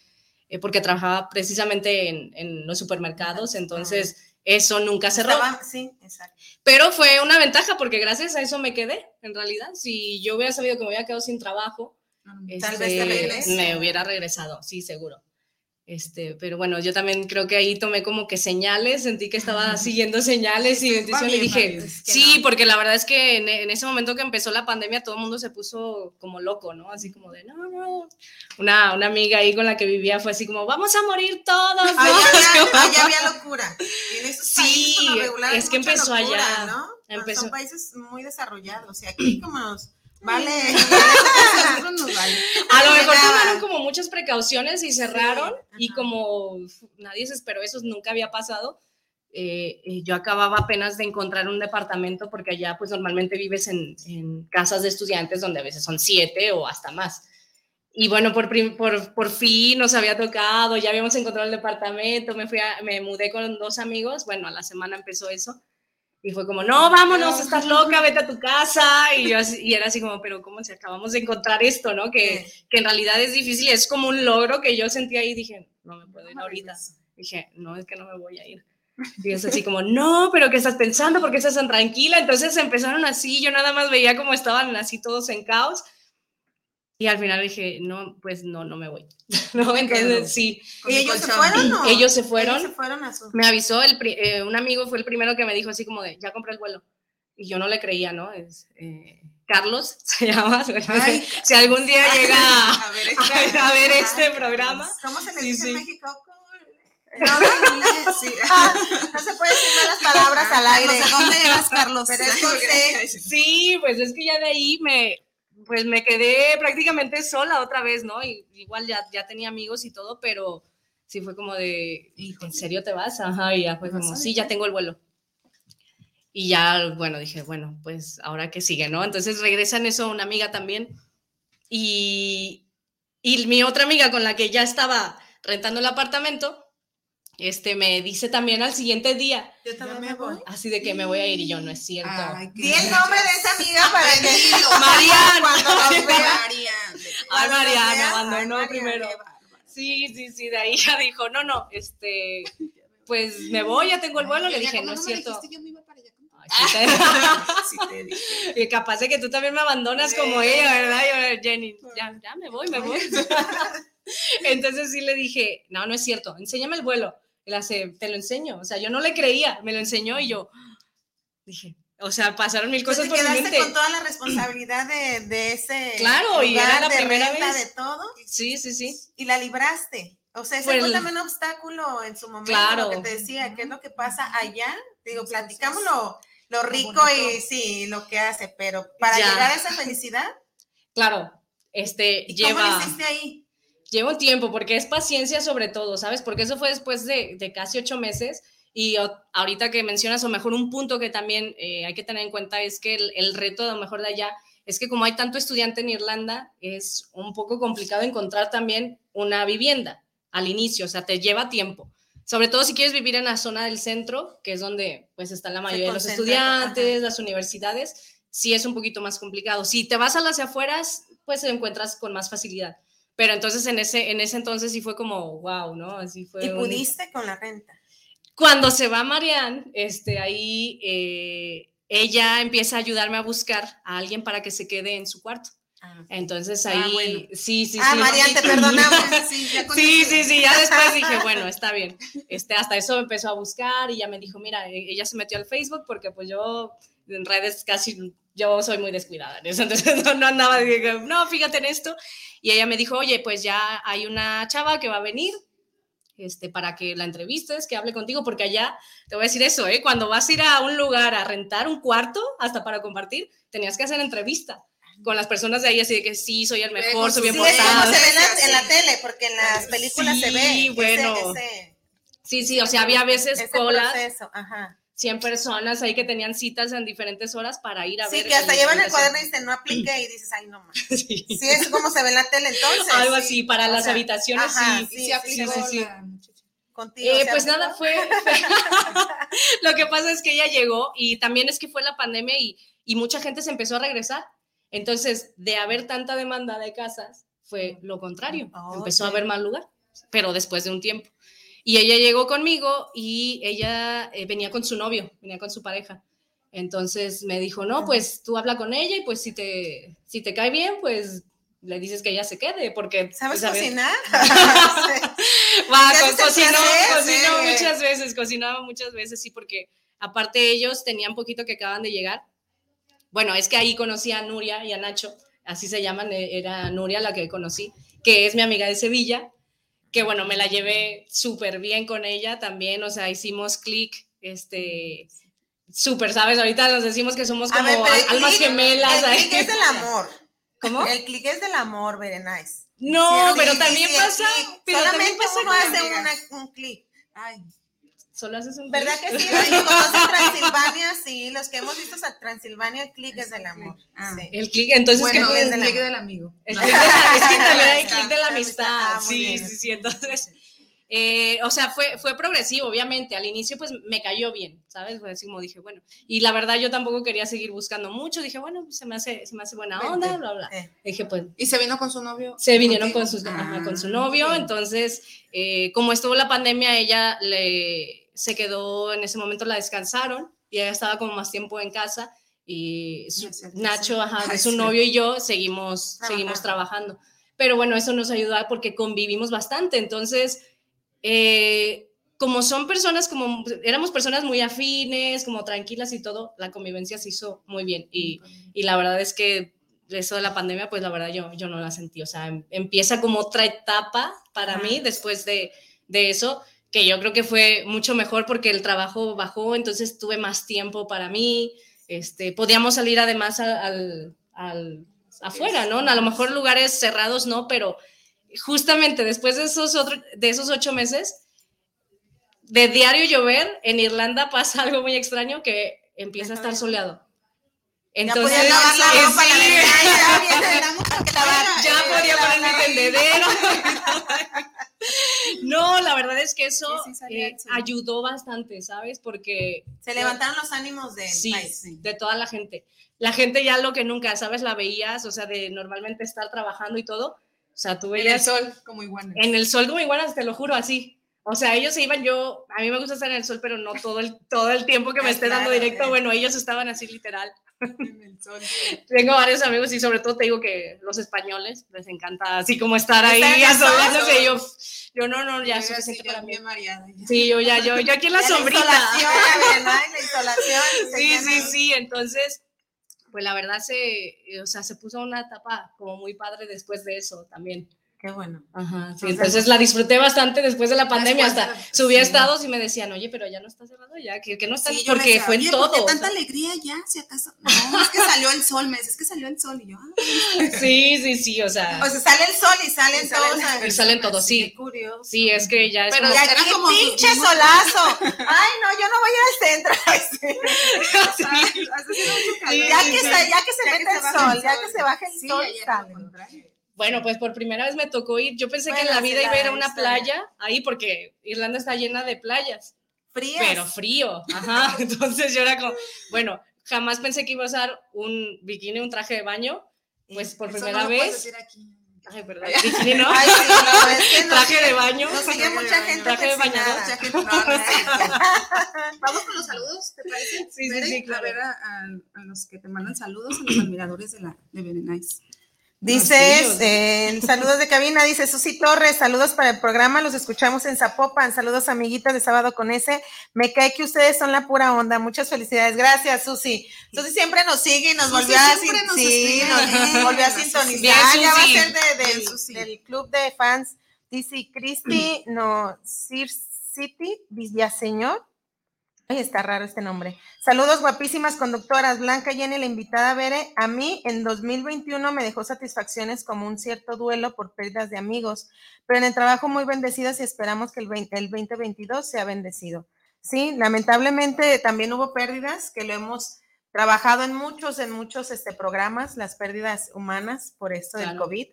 eh, porque trabajaba precisamente en, en los supermercados, entonces eso nunca cerró. Estaba- sí, exacto. Pero fue una ventaja porque gracias a eso me quedé, en realidad. Si yo hubiera sabido que me hubiera quedado sin trabajo, Tal vez te este, me hubiera regresado, sí, seguro. Este, pero bueno, yo también creo que ahí tomé como que señales, sentí que estaba siguiendo señales y intuición y dije, es que sí, no. porque la verdad es que en, en ese momento que empezó la pandemia todo el mundo se puso como loco, ¿no? Así como de, no, no. Una, una amiga ahí con la que vivía fue así como, vamos a morir todos. ¿no? Allá había, (laughs) allá había locura. En esos Sí, es que empezó locura, allá, ¿no? empezó. Son países muy desarrollados. Y aquí como nos vale. Nosotros nos vale. A lo mejor tomaron como muchas precauciones y cerraron y como nadie se esperó eso, nunca había pasado. eh, eh, yo acababa apenas de encontrar un departamento porque allá pues normalmente vives en, en casas de estudiantes donde a veces son siete o hasta más. Y bueno, por, por, por fin nos había tocado, ya habíamos encontrado el departamento, me, fui a- me mudé con dos amigos, bueno, a la semana empezó eso. Y fue como, no, vámonos, estás loca, vete a tu casa. Y, yo así- y era así como, pero ¿cómo si acabamos de encontrar esto, no? Que, que en realidad es difícil, es como un logro que yo sentí ahí dije, no me puedo ir ahorita. Dije, no, es que no me voy a ir. Y es así como, no, pero ¿qué estás pensando? ¿Por qué estás tan tranquila? Entonces empezaron así, yo nada más veía cómo estaban así todos en caos. Y al final dije, no, pues no, no me voy. (laughs) no, entonces sí, ¿Y ellos se fueron o? ellos se fueron. Ellos se fueron a su. Me avisó, el eh, un amigo fue el primero que me dijo así como de, ya compré el vuelo. Y yo no le creía, ¿no? Es, eh, Carlos (laughs) se llama. (laughs) Ay, si algún día llega a, A ver, a ver, a ver este Ay, programa. ¿Cómo se le dice sí. en México? No, no, no, sí. No se puede decir malas palabras al aire. Dónde eras, Carlos. Pero es C. Sí, pues es que ya de ahí me, pues me quedé prácticamente sola otra vez, ¿no? Y, igual ya, ya tenía amigos y todo, pero sí fue como de, Hijo, ¿en serio te vas? Ajá, y ya fue ¿Te vas como, sí, ya tengo el vuelo. Y ya, bueno, dije, bueno, pues ahora que sigue, ¿no? Entonces regresa en eso una amiga también. Y, y mi otra amiga con la que ya estaba rentando el apartamento, este, me dice también al siguiente día, Yo también me voy. así de que me voy a ir y yo, no es cierto. Ay, qué Di el nombre de esa amiga para que (laughs) Marian. cuando nos vea. María. Ay, Mariana, abandonó Mariana, primero. Sí, sí, sí, de ahí ya dijo, no, no, este, pues me voy, ya tengo el vuelo. Le dije, no es cierto. Yo me iba para allá. Ay, sí (laughs) Sí te dije. te- y capaz de que tú también me abandonas como ella, ¿verdad? Yo, Jenny, ya, ya me voy, me voy. (laughs) Entonces sí le dije, no, no es cierto, enséñame el vuelo. Te lo enseño. O sea, yo no le creía, me lo enseñó y yo dije, o sea, pasaron mil Pues cosas te por mi quedaste mente. con toda la responsabilidad de, de ese Claro, y era la de primera renta, vez. de todo Sí, sí, sí. y la libraste. O sea, ese Fue fue, el- también un obstáculo en su momento, Claro. lo que te decía, qué es lo que pasa allá. Digo, platicamos lo, lo rico y sí, lo que hace, pero para Ya. llegar a esa felicidad, Claro, este ¿y cómo lleva. lo hiciste ahí? Lleva un tiempo, porque es paciencia sobre todo, ¿sabes? Porque eso fue después de, de casi ocho meses. Y ahorita que mencionas, o mejor un punto que también eh, hay que tener en cuenta es que el, el reto a lo mejor de allá es que como hay tanto estudiante en Irlanda, es un poco complicado encontrar también una vivienda al inicio, o sea, te lleva tiempo. Sobre todo si quieres vivir en la zona del centro, que es donde pues están la mayoría de los estudiantes, ajá. las universidades, sí es un poquito más complicado. Si te vas a las afueras, pues te encuentras con más facilidad. Pero entonces en ese, en ese entonces sí fue como, wow, ¿no? Así fue. Y un- pudiste con la renta. Cuando se va Marianne, este, ahí eh, ella empieza a ayudarme a buscar a alguien para que se quede en su cuarto. Entonces Ah, ahí, bueno. sí, sí, ah, sí. Te (laughs) perdonamos. Sí, Sí, sí, sí, ya después dije, (laughs) bueno, está bien. Este, hasta eso empezó a buscar y ya me dijo, mira, e- ella se metió al Facebook porque pues yo en redes casi, yo soy muy descuidada en eso, (laughs) entonces no, no andaba, dije, no, fíjate en esto. Y ella me dijo, oye, pues ya hay una chava que va a venir, este, para que la entrevistes, que hable contigo, porque allá, te voy a decir eso, ¿eh? cuando vas a ir a un lugar a rentar un cuarto, hasta para compartir, tenías que hacer entrevista con las personas de ahí, así de que sí, soy el mejor, soy bien Sí, portado. se ve en la, en la tele, porque en las películas se Sí, ve. ese- bueno. ese- Sí, sí, o sea, había veces ese colas, proceso, ajá. 100 personas ahí que tenían citas en diferentes horas para ir a Sí, ver. que hasta llevan el cuaderno y dicen, no apliqué, y dices, ay, no más. (laughs) Sí. Sí, es como se ve en la tele entonces. Algo sí. así, para O las sea, habitaciones, ajá, sí. sí, sí, aplicó sí, sí. la. Contigo, Eh, ¿se pues nada, fue, fue- (laughs) lo que pasa es que ella llegó y también es que fue la pandemia y, y mucha gente se empezó a regresar. Entonces, de haber tanta demanda de casas, fue lo contrario. Oh, empezó a haber más lugar, pero después de un tiempo. Y ella llegó conmigo y ella eh, venía con su novio, venía con su pareja. Entonces me dijo, no, pues tú habla con ella y pues si te, si te cae bien, pues le dices que ella se quede, porque... ¿Sabes pues, ver- cocinar? (laughs) (laughs) Va, ¿Qué co- cocinó, muchas veces, cocinaba muchas veces, sí, porque aparte ellos tenían poquito que acaban de llegar. Bueno, es que ahí conocí a Nuria y a Nacho, así se llaman, eh, era Nuria la que conocí, que es mi amiga de Sevilla, que bueno, me la llevé súper bien con ella también, o sea, hicimos clic, este, súper, ¿sabes? Ahorita nos decimos que somos como ver, pero almas click- gemelas. El ahí. click es del amor. ¿Cómo? El click es del amor, Berenice. No, Sí, pero sí, también sí, pasa, pero también Solamente pasa uno con hace una- un clic. Ay, Solo haces un ¿Verdad clic. que sí? Los que conocen Transilvania, (laughs) sí. Los que hemos visto a Transilvania, el click es del amor. Ah. Sí. El clic, entonces, bueno, ¿qué- el del click amor. del amigo. El clic de la, es que también hay clic de la amistad. (laughs) Ah, sí, sí, sí. Entonces, eh, o sea, fue, fue progresivo, obviamente. Al inicio, pues me cayó bien, ¿sabes? Fue así como dije, bueno. Y la verdad, yo tampoco quería seguir buscando mucho. Dije, bueno, pues, se me hace, se me hace buena Vente. onda, bla, bla. Eh. Dije, pues ¿Y se vino con su novio? se vinieron contigo? con, sus, ajá, Ah, con su novio, ok. entonces, eh, como estuvo la pandemia, ella le, se quedó, en ese momento la descansaron y ella estaba como más tiempo en casa y su- Nacho, ajá, su novio y yo seguimos, Trabajando. seguimos trabajando. Pero bueno, eso nos ayudó porque convivimos bastante, entonces, eh, como son personas, como éramos personas muy afines, como tranquilas y todo, la convivencia se hizo muy bien. Y, y la verdad es que eso de la pandemia, pues la verdad yo, yo no la sentí, o sea, em- empieza como otra etapa para Ajá. mí después de, de eso, que yo creo que fue mucho mejor porque el trabajo bajó, entonces tuve más tiempo para mí, este, podíamos salir además al, al- afuera, ¿no? A lo mejor lugares cerrados no, pero justamente después de esos, otro- de esos ocho meses, de diario llover, en Irlanda pasa (laughs) algo muy extraño que empieza a estar soleado. Entonces, ya podía lavar la eh, ropa, la sí, ya (laughs) que lavar. ya Eh, podía poner mi la- tendedero. (laughs) No, la verdad es que eso Sí, sí, eh, ayudó bastante, ¿sabes? Porque Se levantaron los ánimos sí, país. de toda la gente. La gente ya lo que nunca, ¿sabes? La veías, o sea, de normalmente estar trabajando y todo. O sea, tú En el veías sol, como iguana. en el sol como iguanas, te lo juro, así. O sea, ellos se iban, yo, a mí me gusta estar en el sol, pero no todo el, todo el tiempo que me Ah, esté dando directo. eh. Bueno, ellos estaban así literal Tengo varios amigos y sobre todo te digo que los españoles les encanta así como estar ahí y Yo, yo no, no, ya es suficiente para mí. ya. Sí, yo ya, yo, yo aquí en la (laughs) Ya sombrita. insolación, la insolación. Sí, sí, sí. Entonces, pues la verdad se, o sea, se puso una etapa como muy padre después de eso también. Qué bueno. Ajá, sí, entonces la disfruté bastante después de la pandemia. Hasta subía sí. estados y me decían, oye, pero ya no está cerrado ya, que, que no está, Sí, porque decía, fue en "Oye, todo. ¿por qué tanta alegría ya? Si acaso. (laughs) No, es que salió el sol, me dice, es que salió el sol. Y yo, ah, (laughs) Sí, sí, sí, o sea, O sea, sale el sol y salen Y salen todos. a- y salen todos, qué sí. curioso. Sí, es que ya es Pero como- Y Era como pinche solazo. (laughs) Ay, no, yo no voy a ir al centro. Hace mucho calor. ya, que se, ya que se Ya mete el baja sol, ya que se baje el sol, Bueno, pues por primera vez me tocó ir. Yo pensé que en Bueno, la vida iba a ir a una playa ahí porque Irlanda está llena de playas, Frías. pero frío. Ajá. (laughs) (laughs) Entonces yo era como, bueno, jamás pensé que iba a usar un bikini, un traje de baño. Pues por Eso primera no lo vez. decir aquí. Ay, perdón, bikini no. Ay, sí, no, es que no. traje de baño. Nos sigue mucha gente (laughs) Traje de cierto. Vamos con los saludos, ¿te parece? Sí, sí, sí, claro. A ver a, a- los que te mandan saludos, a los admiradores de la de Very Nice. Dices, eh, saludos de cabina, dice Susi Torres, saludos para el programa, los escuchamos en Zapopan, saludos amiguitas de sábado con ese, me cae que ustedes son la pura onda, muchas felicidades, gracias Susi, Susi siempre nos sigue y nos Susi volvió a, sin- nos sí, nos volvió a sintonizar, Bien, ya va a ser de- del, Susi. del club de fans, dice Cristi, no, Sir City Villaseñor, Ay, está raro este nombre. Saludos, guapísimas conductoras. Blanca Jenny, la invitada Bere. A mí, en 2021 me dejó satisfacciones como un cierto duelo por pérdidas de amigos, pero en el trabajo muy bendecidas y esperamos que el, 20 el 2022 sea bendecido. Sí, lamentablemente también hubo pérdidas que lo hemos trabajado en muchos, en muchos este, programas, las pérdidas humanas por esto del Claro. COVID,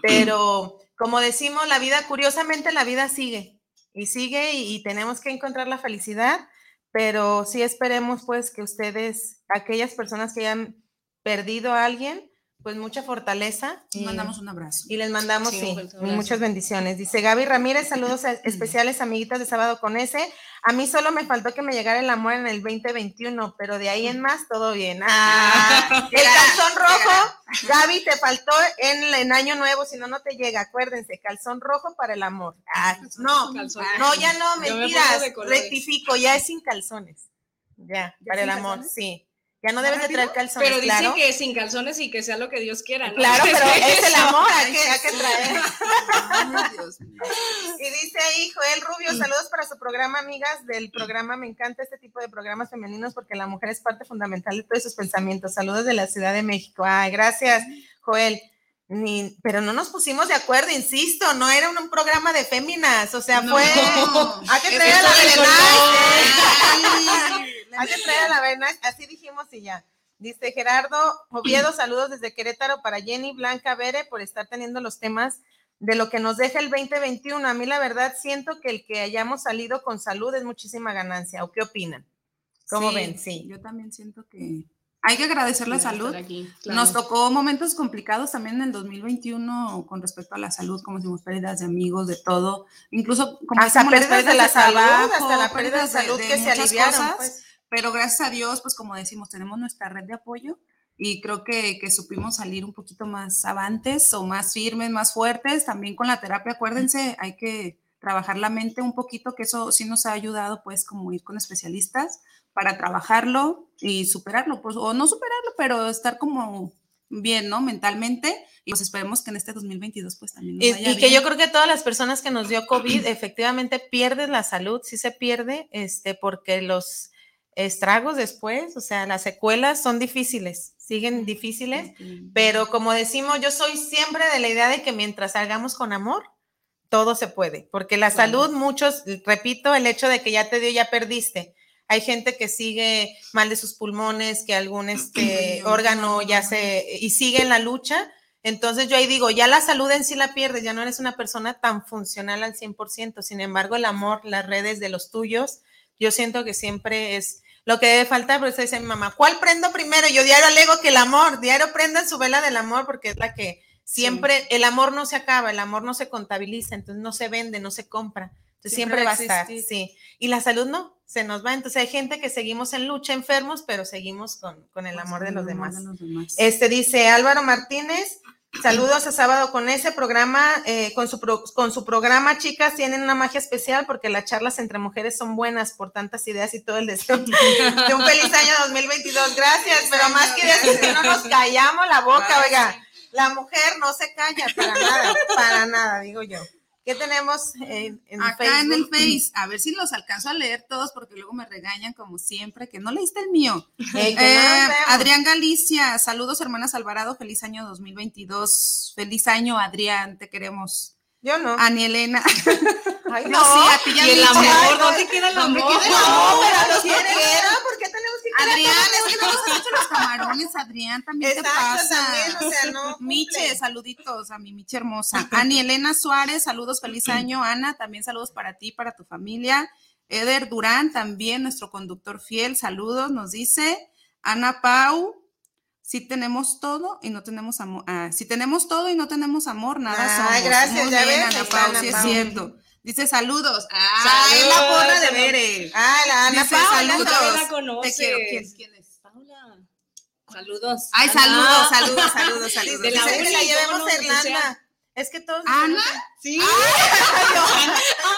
pero como decimos, la vida, curiosamente la vida sigue y sigue y, y tenemos que encontrar la felicidad pero sí esperemos pues que ustedes, aquellas personas que hayan perdido a alguien, pues mucha fortaleza. Les y- mandamos un abrazo. y les mandamos, Sí, muchas bendiciones. Dice Gaby Ramírez, saludos a- (laughs) especiales, amiguitas de sábado con ese. A mí solo me faltó que me llegara el amor en el 2021, pero de ahí en más todo bien. Ah, el calzón rojo, Gaby, te faltó en, en año nuevo, si no, no te llega. Acuérdense, calzón rojo para el amor. Ah, no, Calzón. no, ya no, me mentiras. colores. Rectifico, ya es sin calzones. Ya, ¿Ya para el amor, calzones? sí. Ya no ¿Más debes de traer calzones, Pero dicen claro. que sin calzones y que sea lo que Dios quiera, ¿no? Claro, pero (laughs) es el amor, hay que, Ay, hay que traer. Ay, Dios mío. Y dice ahí Joel Rubio, saludos para su programa, amigas del programa. Me encanta este tipo de programas femeninos porque la mujer es parte fundamental de todos sus pensamientos. Saludos de la Ciudad de México. Ay, gracias, Joel. Ni, pero no nos pusimos de acuerdo, insisto, no era un, un programa de féminas, o sea, No. fue. (laughs) Hay que traer a la. Hay que traer a la Berenay, así dijimos y ya. Dice Gerardo Oviedo, (clears throat) saludos desde Querétaro para Jenny Blanca Bere por estar teniendo los temas de lo que nos deja el 2021. A mí la verdad siento que el que hayamos salido con salud es muchísima ganancia. ¿O qué opinan? ¿Cómo Sí, ven? Sí. Yo también siento que hay que agradecer la salud. aquí, claro. Nos tocó momentos complicados también en el 2021 con respecto a la salud, como decimos, pérdidas de amigos, de todo, incluso como Hasta las pérdidas de la salud, trabajo, hasta la pérdida de pérdidas salud que se aliviaron. cosas, pues. Pero gracias a Dios, pues como decimos, tenemos nuestra red de apoyo y creo que, que supimos salir un poquito más avantes o más firmes, más fuertes, también con la terapia, acuérdense, hay que trabajar la mente un poquito, que eso sí nos ha ayudado, pues, como ir con especialistas para trabajarlo y superarlo, pues, o no superarlo, pero estar como bien, ¿no? Mentalmente, y pues esperemos que en este 2022, pues, también nos Y, vaya y que bien. yo creo que todas las personas que nos dio COVID efectivamente pierden la salud, sí se pierde, este, porque los estragos después, o sea, las secuelas son difíciles, siguen difíciles, pero como decimos, yo soy siempre de la idea de que mientras salgamos con amor, todo se puede, porque la Claro. salud, muchos, repito, el hecho de que ya te dio, ya perdiste. Hay gente que sigue mal de sus pulmones, que algún este, órgano ya se, y sigue en la lucha. Entonces yo ahí digo, ya la salud en sí la pierdes, ya no eres una persona tan funcional al 100%. Sin embargo, el amor, las redes de los tuyos, yo siento que siempre es lo que debe faltar, por eso dice mi mamá, ¿cuál prendo primero? Yo diario alego que el amor, diario prendan su vela del amor porque es la que siempre, el amor no se acaba, el amor no se contabiliza, entonces no se vende, no se compra, entonces siempre, Siempre va a estar, existir. sí. Y la salud no, se nos va. Entonces hay gente que seguimos en lucha, enfermos, pero seguimos con, con el amor de los demás. Este dice Álvaro Martínez, saludos a Sábado con ese programa, eh, con, su pro- con su programa, chicas, tienen una magia especial porque las charlas entre mujeres son buenas por tantas ideas y todo el deseo (laughs) de un feliz año 2022. Gracias, pero más que decir que no nos callamos la boca, oiga, la mujer no se calla para nada, para nada, digo yo. ¿Qué tenemos en, en Acá en el? Face, a ver si los alcanzo a leer todos porque luego me regañan como siempre que no leíste el mío. (laughs) Eh, Eh. Adrián Galicia, saludos hermanas Alvarado, feliz año 2022, feliz año Adrián, te queremos. Yo no. Ani Elena, (laughs) Ay, no, sí, a ti ya Y el amor, dice, ¿dónde queda el ¿dónde amor? queda No, pero los que ¿Quieres? quieran, ¿por qué tenemos que querer Adrián, es que no nos han hecho los camarones, Adrián, también te pasa. también, o sea, no cumple. Miche, saluditos a mi Miche hermosa. (laughs) Ani Elena Suárez, saludos, feliz año. Ana, también saludos para ti, para tu familia. Eder Durán, también nuestro conductor fiel, saludos, nos dice. Ana Pau, si tenemos todo y no tenemos amor. Ah, si tenemos todo y no tenemos amor, nada Ah, somos. gracias, Muy ya bien, ves, Ana Pau, sí es cierto. Dice saludos. Ah, es la Saludos, porra de saludos. Bere. Ah, la Ana Dice, Paula, saludos. Todavía la Te conoces. quiero. ¿Quién, quién es? Paula. Saludos. Ay, Ana. saludos, saludos, saludos, saludos. (laughs) De la Dice que la llevemos ¿cómo a no? Que Irlanda. sea- Es que todos. ¿Ana? Sí. (laughs)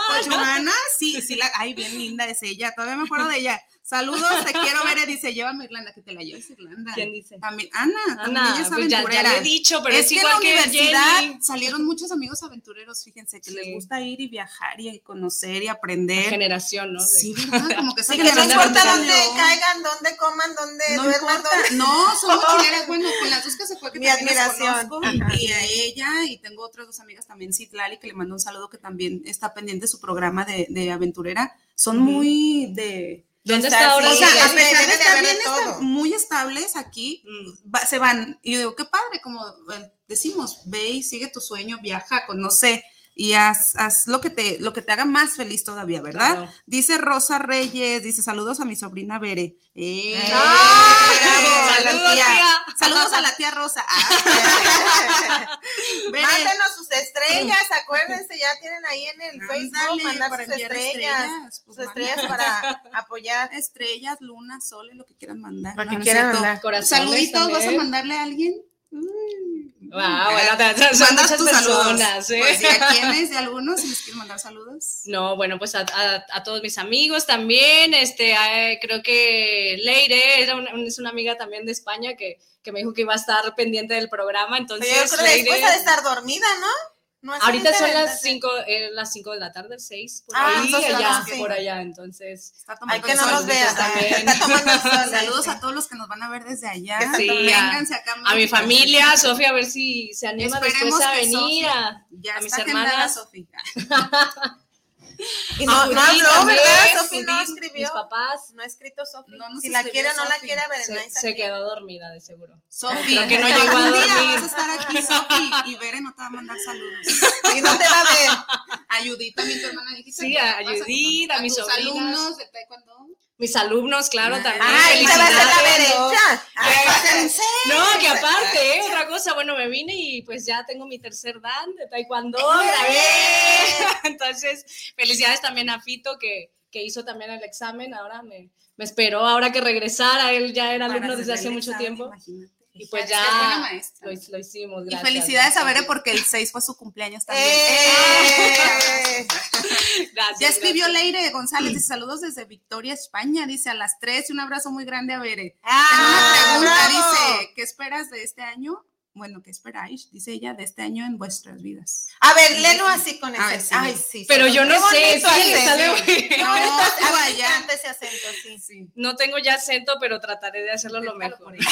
Pues Joana, sí, sí, la, ay, bien linda es ella, todavía me acuerdo de ella. Saludos, te quiero ver, dice, llévame a Irlanda, que te la lleves a Irlanda. ¿Quién dice? También, Ana, también Ana, ella es pues ya, ya aventurera. le he dicho, pero es, es que en igual la que universidad Jenny. salieron muchos amigos aventureros, fíjense, que les gusta ir y viajar y conocer y La aprender. generación, ¿no? De- Sí, ¿verdad? Como que Sí, que no importa dónde caigan, dónde coman, dónde No duerman, dónde. no, son (laughs) mochileras, bueno, con las dos que se fue que Mi las admiración. conozco, y a ella, y tengo otras dos amigas también, Citlali, que le mando un saludo, que también está pendiente de su programa de, de aventurera, son muy de... ¿Dónde Está ahora? O sea, a pesar de estar bien muy estables aquí, Mm. va- se van. Y yo digo, qué padre, como eh, decimos, ve y sigue tu sueño, viaja, conoce y haz, haz lo, que te, lo que te haga más feliz todavía, ¿verdad? Claro. Dice Rosa Reyes, dice saludos a mi sobrina Bere. Eh, ¡Ah! bravo, a la Saludos, tía. tía. Saludos a la tía Rosa. Ah. (laughs) Mándenos sus estrellas, acuérdense, ya tienen ahí en el Ándale, Facebook, mandar para sus estrellas, estrellas, pues, sus estrellas para apoyar. estrellas, luna, sol, lo que quieran mandar. Para que No, quieran mandar. Corazones Saluditos, ¿vas a mandarle a alguien? Ah, bueno, son Mandas muchas tus saludos. personas, ¿eh? Pues, ¿y a (laughs) quiénes? ¿De algunos? Si les quieren mandar saludos. No, bueno, pues a, a- a todos mis amigos también, este, a- creo que Leire era una- es una amiga también de España que, que me dijo que iba a estar pendiente del programa, entonces Pero yo creo que Leire- después de estar dormida, ¿no? No ahorita son las 5 las cinco de la tarde, 6, por Ah, ahí, allá, por allá, entonces. Está Ay, tomando que no nos sol. (laughs) Saludos a todos los que nos van a ver desde allá. Sí, Vénganse acá. A mi familia, Sofía, a ver si se anima Esperemos después a venir Sofía- a, Ya a mis hermanas. Sofi. (laughs) (laughs) Y no, a no Judith habló, ¿verdad? Sofi no escribió. Mis papás No ha escrito Sofi. No nos si la quiere o no la quiere, se, Berenice. se quedó dormida, de seguro. Sofi, que no llegó a dormir. vas a estar aquí, Sofi, y Bere no te va a mandar saludos. Y no te va a ver. A Judith también, tu hermana. dijiste, Sí, a ¿vas Judith, a mis tus sobrinas. alumnos de taekwondo. Mis alumnos, claro, también. Ay, te va a hacer la derecha. Ay, No, que aparte, ¿eh? otra cosa, bueno, me vine y pues ya tengo mi tercer dan de taekwondo. (laughs) Entonces, felicidades también a Fito que, que hizo también el examen, ahora me, me esperó, ahora que regresara, él ya era alumno desde hace mucho examen, tiempo imagínate. Y pues ya lo, lo hicimos, Y gracias. felicidades a. Bere porque el 6 fue su cumpleaños también. ¡Eh! (laughs) Gracias, Ya escribió gracias. Leire González, dice saludos desde Victoria, España, dice a las 3 y un abrazo muy grande a Bere. Tengo Ah, una pregunta, bravo. dice, ¿qué esperas de este año? Bueno, ¿qué esperáis? Dice ella, de este año en vuestras vidas. A ver, léelo así con Ay, ese. sí. Ay, sí. Pero yo no sé, sí, No, bonito tú acento, allá. ese acento, sí. Sí. No tengo ya acento, pero trataré de hacerlo lo mejor. (laughs)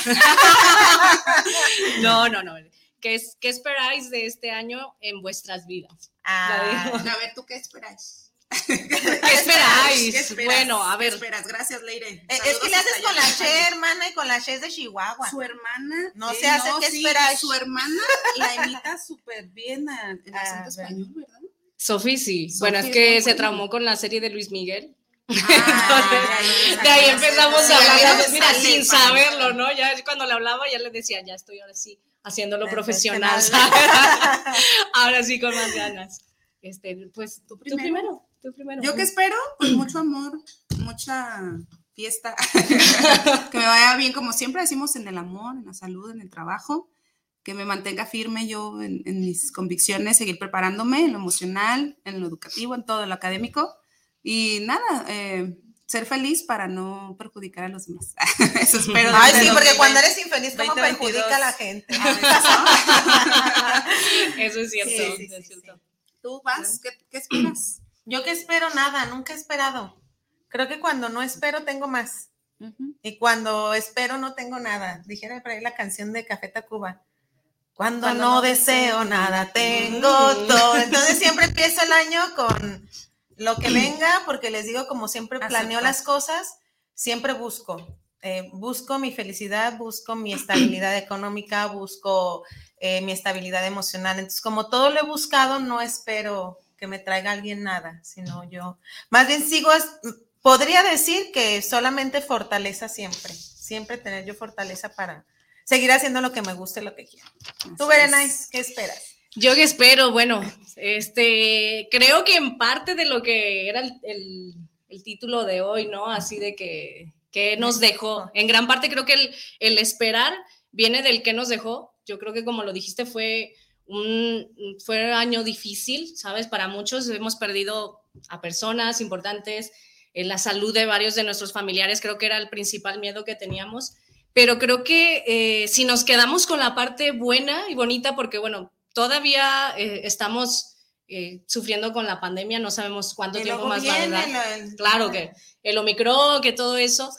No, no, no. ¿Qué, es, ¿Qué esperáis de este año en vuestras vidas? Ah, A ver, ¿tú qué esperáis? ¿Qué esperáis? ¿Qué esperas? Bueno, a ¿Qué ver. esperas? Gracias, Leire. eh, es que le haces con la. Che, hermana, y con la Che es de Chihuahua. Su hermana. No se hace, ¿qué sí, esperáis? Su hermana la imita súper bien en Ah, acento español, ¿verdad? Sofi sí. Bueno, es es que se traumó con la serie de Luis Miguel. Ah, De ahí empezamos a hablar, mira, sin saberlo, ¿no? Ya cuando le hablaba, ya le decía, ya estoy ahora sí haciéndolo profesional. Ahora sí con más ganas. Este, pues tú primero. primero, tú primero. ¿Yo qué espero? Pues (clears throat) mucho amor, mucha fiesta, (laughs) que me vaya bien, como siempre decimos, en el amor, en la salud, en el trabajo, que me mantenga firme yo en, en mis convicciones, seguir preparándome en lo emocional, en lo educativo, en todo lo académico. Y nada, eh, ser feliz para no perjudicar a los demás. (laughs) Eso espero. Ay, sí, porque 2020. cuando eres infeliz, ¿cómo 2022. perjudica a la gente? (laughs) Eso es cierto. Sí, sí, es sí, cierto. ¿Tú vas? ¿Qué, qué esperas? Yo que espero nada, nunca he esperado. Creo que cuando no espero tengo más. Ujú. Y cuando espero no tengo nada. Dijera por ahí la canción de Café Tacuba. Cuando, Cuando no, no deseo nada, tengo Mm. todo. Entonces siempre empiezo el año con lo que venga, porque les digo, como siempre planeo las cosas, siempre busco. Eh, busco mi felicidad, busco mi estabilidad económica, busco eh, mi estabilidad emocional. Entonces, como todo lo he buscado, no espero que me traiga alguien nada, sino yo. Más bien sigo, podría decir que solamente fortaleza siempre, siempre tener yo fortaleza para seguir haciendo lo que me guste, lo que quiero. Tú, Berenice. ¿qué esperas? Yo que espero, bueno, este, creo que en parte de lo que era el, el- el título de hoy, ¿no? Así de que, que nos dejó. En gran parte creo que el, el esperar viene del que nos dejó. Yo creo que como lo dijiste fue un, fue un año difícil, ¿sabes? Para muchos hemos perdido a personas importantes, en la salud de varios de nuestros familiares creo que era el principal miedo que teníamos. Pero creo que eh, si nos quedamos con la parte buena y bonita, porque bueno, todavía eh, estamos eh, sufriendo con la pandemia, no sabemos cuánto Y tiempo más va a durar. el- Claro que el Omicron, que todo eso.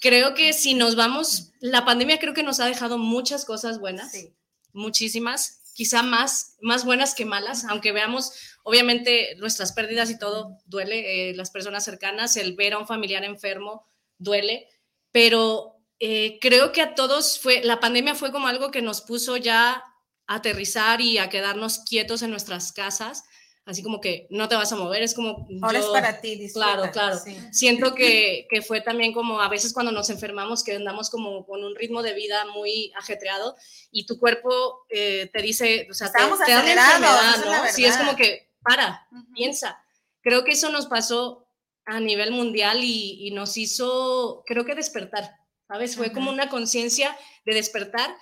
Creo que si nos vamos, la pandemia creo que nos ha dejado muchas cosas buenas, Sí. muchísimas, quizá más, más buenas que malas, aunque veamos, obviamente, nuestras pérdidas y todo duele, eh, las personas cercanas, el ver a un familiar enfermo duele, pero eh, creo que a todos fue, la pandemia fue como algo que nos puso ya a aterrizar y a quedarnos quietos en nuestras casas, así como que no te vas a mover, es como... Ahora es yo- para ti, disfruta. Claro, claro. sí. Siento que, (laughs) que fue también como a veces cuando nos enfermamos, que andamos como con un ritmo de vida muy ajetreado y tu cuerpo eh, te dice, o sea, te, Estábamos te da la enfermedad, es la ¿no? Sí, es como que, para, Ujú. piensa. Creo que eso nos pasó a nivel mundial y, y nos hizo, creo que despertar, ¿sabes? Fue como Ujú. una conciencia de despertar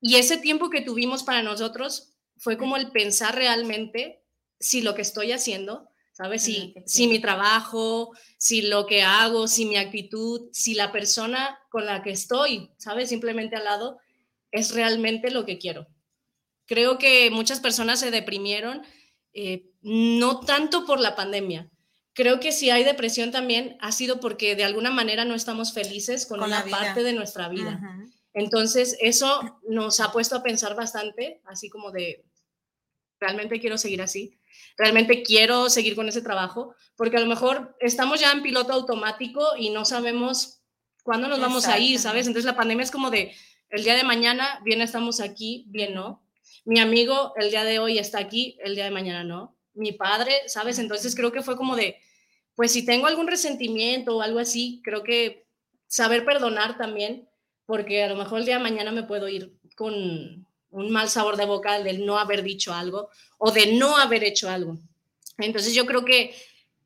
y ese tiempo que tuvimos para nosotros fue como el pensar realmente si lo que estoy haciendo, ¿sabes? Si, si mi trabajo, si lo que hago, si mi actitud, si la persona con la que estoy, ¿sabes? Simplemente al lado, es realmente lo que quiero. Creo que muchas personas se deprimieron, eh, no tanto por la pandemia. Creo que si hay depresión también ha sido porque de alguna manera no estamos felices con, una parte de nuestra vida. Entonces, eso nos ha puesto a pensar bastante, así como de, realmente quiero seguir así, realmente quiero seguir con ese trabajo, porque a lo mejor estamos ya en piloto automático y no sabemos cuándo nos vamos a ir, ¿sabes? Entonces la pandemia es como de, el día de mañana, bien estamos aquí, bien no. Mi amigo el día de hoy está aquí, el día de mañana no. Mi padre, ¿sabes? Entonces creo que fue como de, pues si tengo algún resentimiento o algo así, creo que saber perdonar también, porque a lo mejor el día de mañana me puedo ir con un mal sabor de boca del no haber dicho algo o de no haber hecho algo. Entonces yo creo que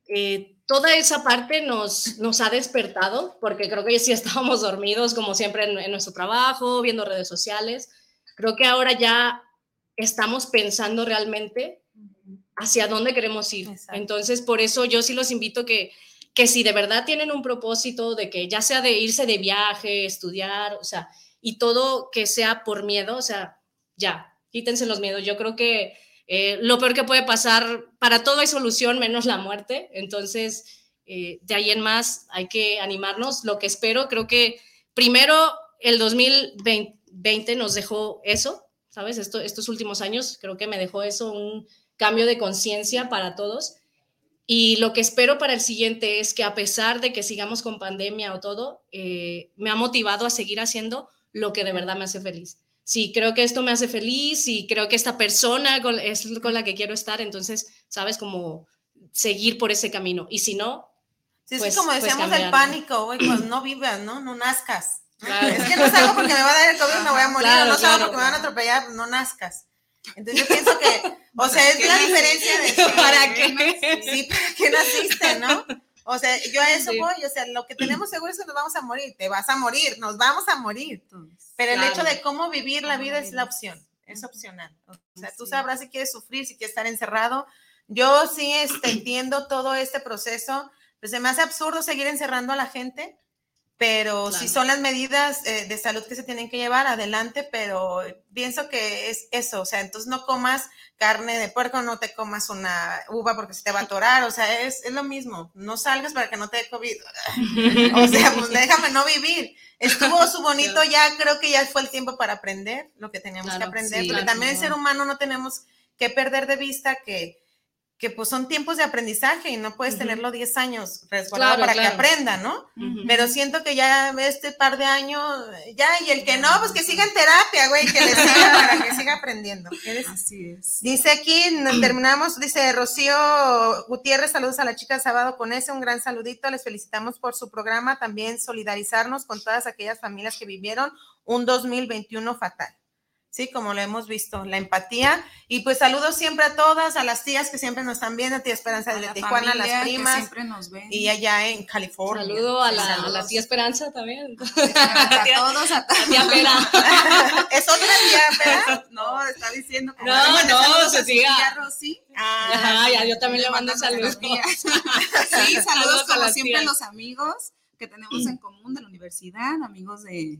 eh, toda esa parte nos, nos ha despertado, porque creo que sí estábamos dormidos, como siempre, en, en nuestro trabajo, viendo redes sociales. Creo que ahora ya estamos pensando realmente hacia dónde queremos ir. Exacto. Entonces, por eso yo sí los invito que, que si de verdad tienen un propósito de que ya sea de irse de viaje, estudiar, o sea, y todo que sea por miedo, o sea, ya, quítense los miedos. Yo creo que eh, lo peor que puede pasar, para todo hay solución menos la muerte. Entonces, eh, de ahí en más hay que animarnos. Lo que espero, creo que primero el 2020 nos dejó eso, ¿sabes? Esto, estos últimos años creo que me dejó eso, un cambio de conciencia para todos. Y lo que espero para el siguiente es que a pesar de que sigamos con pandemia o todo, eh, me ha motivado a seguir haciendo lo que de verdad me hace feliz. Sí, creo que esto me hace feliz y creo que esta persona con- es con la que quiero estar, entonces, ¿sabes? Como seguir por ese camino. Y si no, Sí, es Pues- como pues decíamos cambiar, el pánico, güey, pues no vivas, ¿no? No nazcas. Claro. Es que no salgo porque me va a dar el COVID, me voy a morir, Claro, no salgo claro, porque me van a atropellar, no nazcas. Entonces yo pienso que, o (laughs) sea, es ¿Qué la diferencia de (laughs) ¿Para qué? Sí, ¿para qué naciste, no? O sea, yo a eso Sí. voy, o sea, lo que (clears throat) tenemos seguro es que nos vamos a morir, te vas a morir, nos vamos a morir. Pero el Claro. hecho de cómo vivir la vida es la opción, es opcional. O sea, tú sabrás si quieres sufrir, si quieres estar encerrado. Yo sí este, entiendo todo este proceso, pues se me hace absurdo seguir encerrando a la gente, pero si son las medidas eh, de salud que se tienen que llevar, adelante, pero pienso que es eso, o sea, entonces no comas carne de puerco, no te comas una uva porque se te va a atorar, o sea, es, es lo mismo, no salgas para que no te dé COVID. (laughs) O sea, pues déjame no vivir. Estuvo su bonito, ya creo que ya fue el tiempo para aprender lo que teníamos que aprender, sí, porque claro. también el ser humano no tenemos que perder de vista que, que pues son tiempos de aprendizaje y no puedes tenerlo 10 años resguardado Claro, para claro. que aprenda, ¿no? Pero siento que ya este par de años, ya, y el que no, pues que siga en terapia, güey, que le siga (laughs) para que siga aprendiendo. Eres- Así es. Dice aquí, terminamos, dice Rocío Gutiérrez, saludos a la chica sábado con ese, un gran saludito, les felicitamos por su programa, también solidarizarnos con todas aquellas familias que vivieron un 2021 fatal. Sí, como lo hemos visto, la empatía. Y pues saludos siempre a todas, a las tías que siempre nos están viendo, a tía Esperanza A de la Tijuana, a las que primas siempre nos ven. y allá en California. Saludo a la, a tía Esperanza también. (laughs) a todos, a todos. La tía Pera. (laughs) ¿Es otra tía, Pera? (laughs) No, está diciendo como No, "Mándale no, se a siga. tía Rosy. Ah, Ajá, ya, yo también le mando a saludos. Sí, saludos Saludos a como siempre a los amigos que tenemos en común de la universidad, amigos de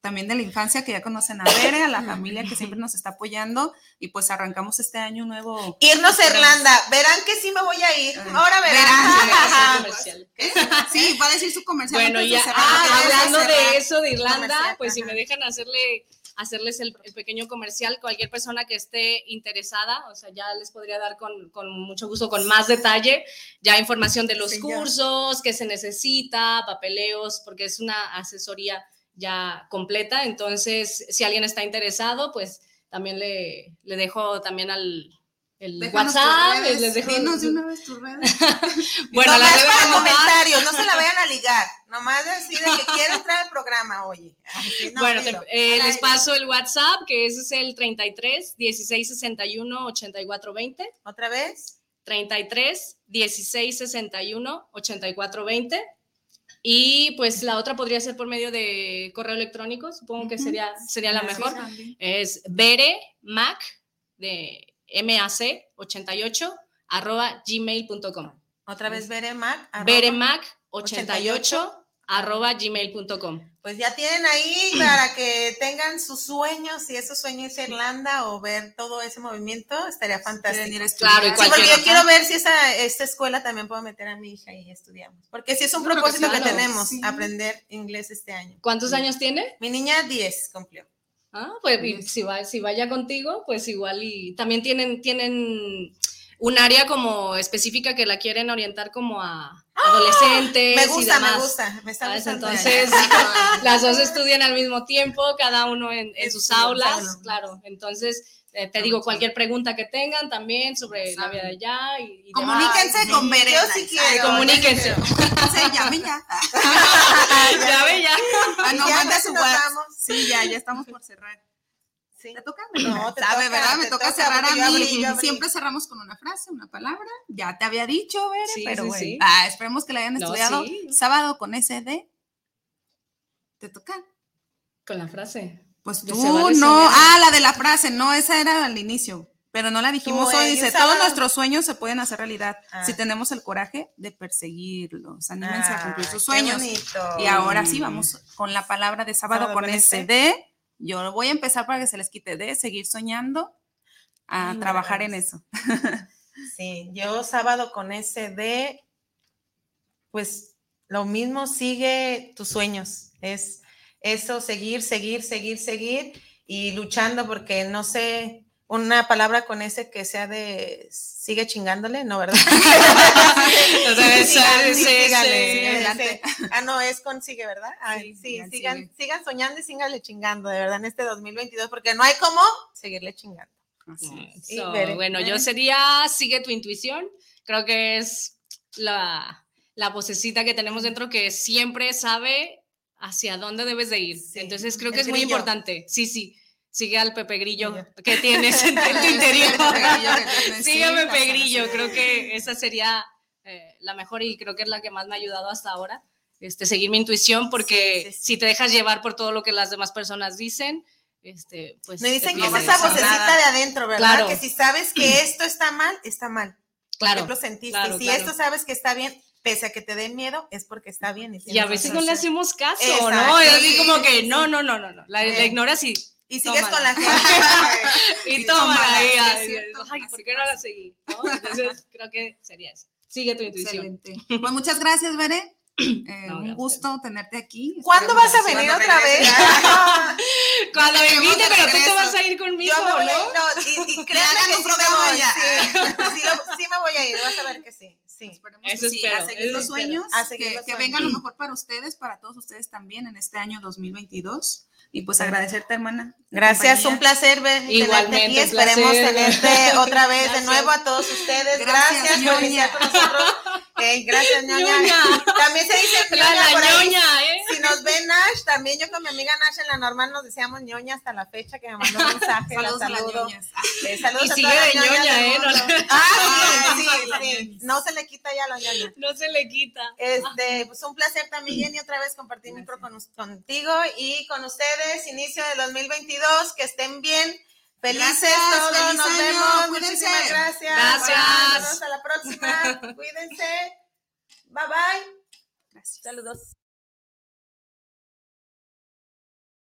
también de la infancia que ya conocen a Bere, a la familia que siempre nos está apoyando y pues arrancamos este año nuevo. Irnos a Irlanda, verán que sí me voy a ir. Ahora verán. Verán. Comercial. (laughs) Sí, va a decir su comercial. Bueno, de ya ah, hablando de eso de Irlanda, pues si me dejan hacerle hacerles el, el pequeño comercial, cualquier persona que esté interesada, o sea, ya les podría dar con, con mucho gusto, con más detalle, ya información de los Sí, ya. cursos, qué se necesita, papeleos, porque es una asesoría ya completa, entonces si alguien está interesado, pues también le, le dejo también al el Déjanos WhatsApp, redes, les dejo dinos de una vez tus redes. (laughs) bueno, Nomás las para comentarios, no se la vayan a ligar. Nomás decir que quiero entrar al programa, oye. Así no, bueno, te- dilo. eh, les paso el WhatsApp, que ese es el 33 16 61 84 20. ¿Otra vez? 33 16 61 84 20. Y pues la otra podría ser por medio de correo electrónico, supongo que sería, sería la mejor. Es Bere Mac de MAC 88 arroba gmail.com. Otra vez, Beremac. arroba. Beremac 88 arroba gmail.com. Pues ya tienen ahí para que tengan sus sueños, si esos sueños es Irlanda o ver todo ese movimiento, estaría fantástico. Quieren ir a Claro, y. Sí, porque yo quiero ver si esa, esta escuela también puedo meter a mi hija y estudiamos. Porque si es un propósito que, tenemos, sí. aprender inglés este año. ¿Cuántos años tiene? Mi niña 10 cumplió. Ah, pues si, va, si vaya contigo, pues igual y también tienen, tienen un área como específica que la quieren orientar como a adolescentes. Me y gusta, me demás, gusta, me está gustando. Entonces, (laughs) las dos estudian al mismo tiempo, cada uno en, en sus aulas, claro. claro. Entonces, eh, te digo, cualquier pregunta que tengan también sobre la vida de allá y, y. Comuníquense con Bere. yo sí quiero. Comuníquense. Sí, llamen (laughs) ya. ya ya. Ah, no, Ya manda su WhatsApp. Sí, ya, ya estamos por cerrar. Sí. ¿Te toca? No, te Sabe, toca, ¿verdad? Me te toca, toca, cerrar a mí. abrí, yo abrí. Siempre cerramos con una frase, una palabra. Ya te había dicho, Bere, Sí, pero sí, bueno. sí. Ah, esperemos que la hayan No, estudiado. Sábado con SD. ¿Te toca? Con la frase. Pues De tú, vale no. soñar. Ah, la de la frase, no, esa era al inicio. Pero no la dijimos Tú, hoy. Dice, sábado. todos nuestros sueños se pueden hacer realidad Ah. si tenemos el coraje de perseguirlos. Anímense a cumplir sus sueños. Y ahora sí, vamos con la palabra de sábado, Sábado con con ese ese. de. Yo voy a empezar para que se les quite de seguir soñando a Ay, trabajar en eso. (laughs) Sí, yo sábado con ese de, pues lo mismo, sigue tus sueños. Es eso, seguir, seguir, seguir, seguir y luchando porque no sé, una palabra con ese que sea de sigue chingándole, ¿no, verdad? Ah, no, es con sigue, ¿verdad? Ay, Sí, sí, sigan, sigan, sigue. sigan soñando y síganle chingando, de verdad, en este 2022, porque no hay cómo seguirle chingando. Así es. Y So, bueno, yo sería sigue tu intuición. Creo que es la, la vocecita que tenemos dentro que siempre sabe hacia dónde debes de ir. Sí, Entonces creo que el es muy importante. Sí, sí. Sigue al Pepe Grillo (laughs) Grillo. que tienes en tu (laughs) interior. Sí, Sígueme Pepe Grillo. frase. Creo que esa sería eh, la mejor y creo que es la que más me ha ayudado hasta ahora. Este, seguir mi intuición porque Sí, sí, sí. si te dejas llevar por todo lo que las demás personas dicen, este, pues... Me dicen que es esa vocecita de adentro, ¿verdad? Claro. Que si sabes que esto está mal, está mal. Claro, Porque lo sentiste. claro, si claro. esto sabes que está bien, pese a que te dé miedo, es porque está bien. Y a veces no le hacemos caso, Exacto. ¿no? Es así Sí, como que, sí. no, no, no, no, no. La, la Sí. ignoras y, Y sigues con la Tómala. (laughs) gente. y Sí, toma tómala, ahí. sí, ay, ¿por qué no la seguí? ¿no? Entonces, creo que sería eso. Sigue tu intuición. Excelente. (laughs) Pues muchas gracias, Bere. Eh, No, un gusto tenerte aquí. ¿Cuándo vas a que- venir otra vez? (laughs) Cuando me invite, pero tú te vas a ir conmigo, Yo me voy ¿no? no, y, y créanme que un sí me programa voy, sí, sí, sí me voy a ir, vas a ver que sí, sí. Esperemos Eso que sí, espero, a seguir los sueños, A seguir que, los que sueños. venga lo (clears throat) mejor para ustedes, para todos ustedes también en este año 2022. Y pues agradecerte, hermana. Gracias, compañía. un placer ver, tenerte Igualmente, aquí. Esperemos placer. tenerte (laughs) otra vez de nuevo a todos ustedes. Gracias, Gracias, por iniciar con nosotros. Eh, gracias, ñoña. Ñoña. También se dice La, ñoña por ahí. ñoña, ¿eh? Si nos ve Nash, también yo con mi amiga Nash en la normal nos decíamos ñoña hasta la fecha que me mandó un mensaje. (laughs) Saludos la saludo. Eh, saludos Y a sigue todas de ñoña, del ¿eh? No Ah, sí, (laughs) sí. No se le quita ya la ñoña. No se le quita. Este, pues un placer también, Jenny, otra vez compartir micro con, contigo y con ustedes. Inicio de 2022, que estén bien. Felices Gracias, todos, feliz nos año, vemos. cuídense. Muchísimas gracias. Gracias. La próxima. (laughs) Cuídense. Bye bye. Gracias. Saludos.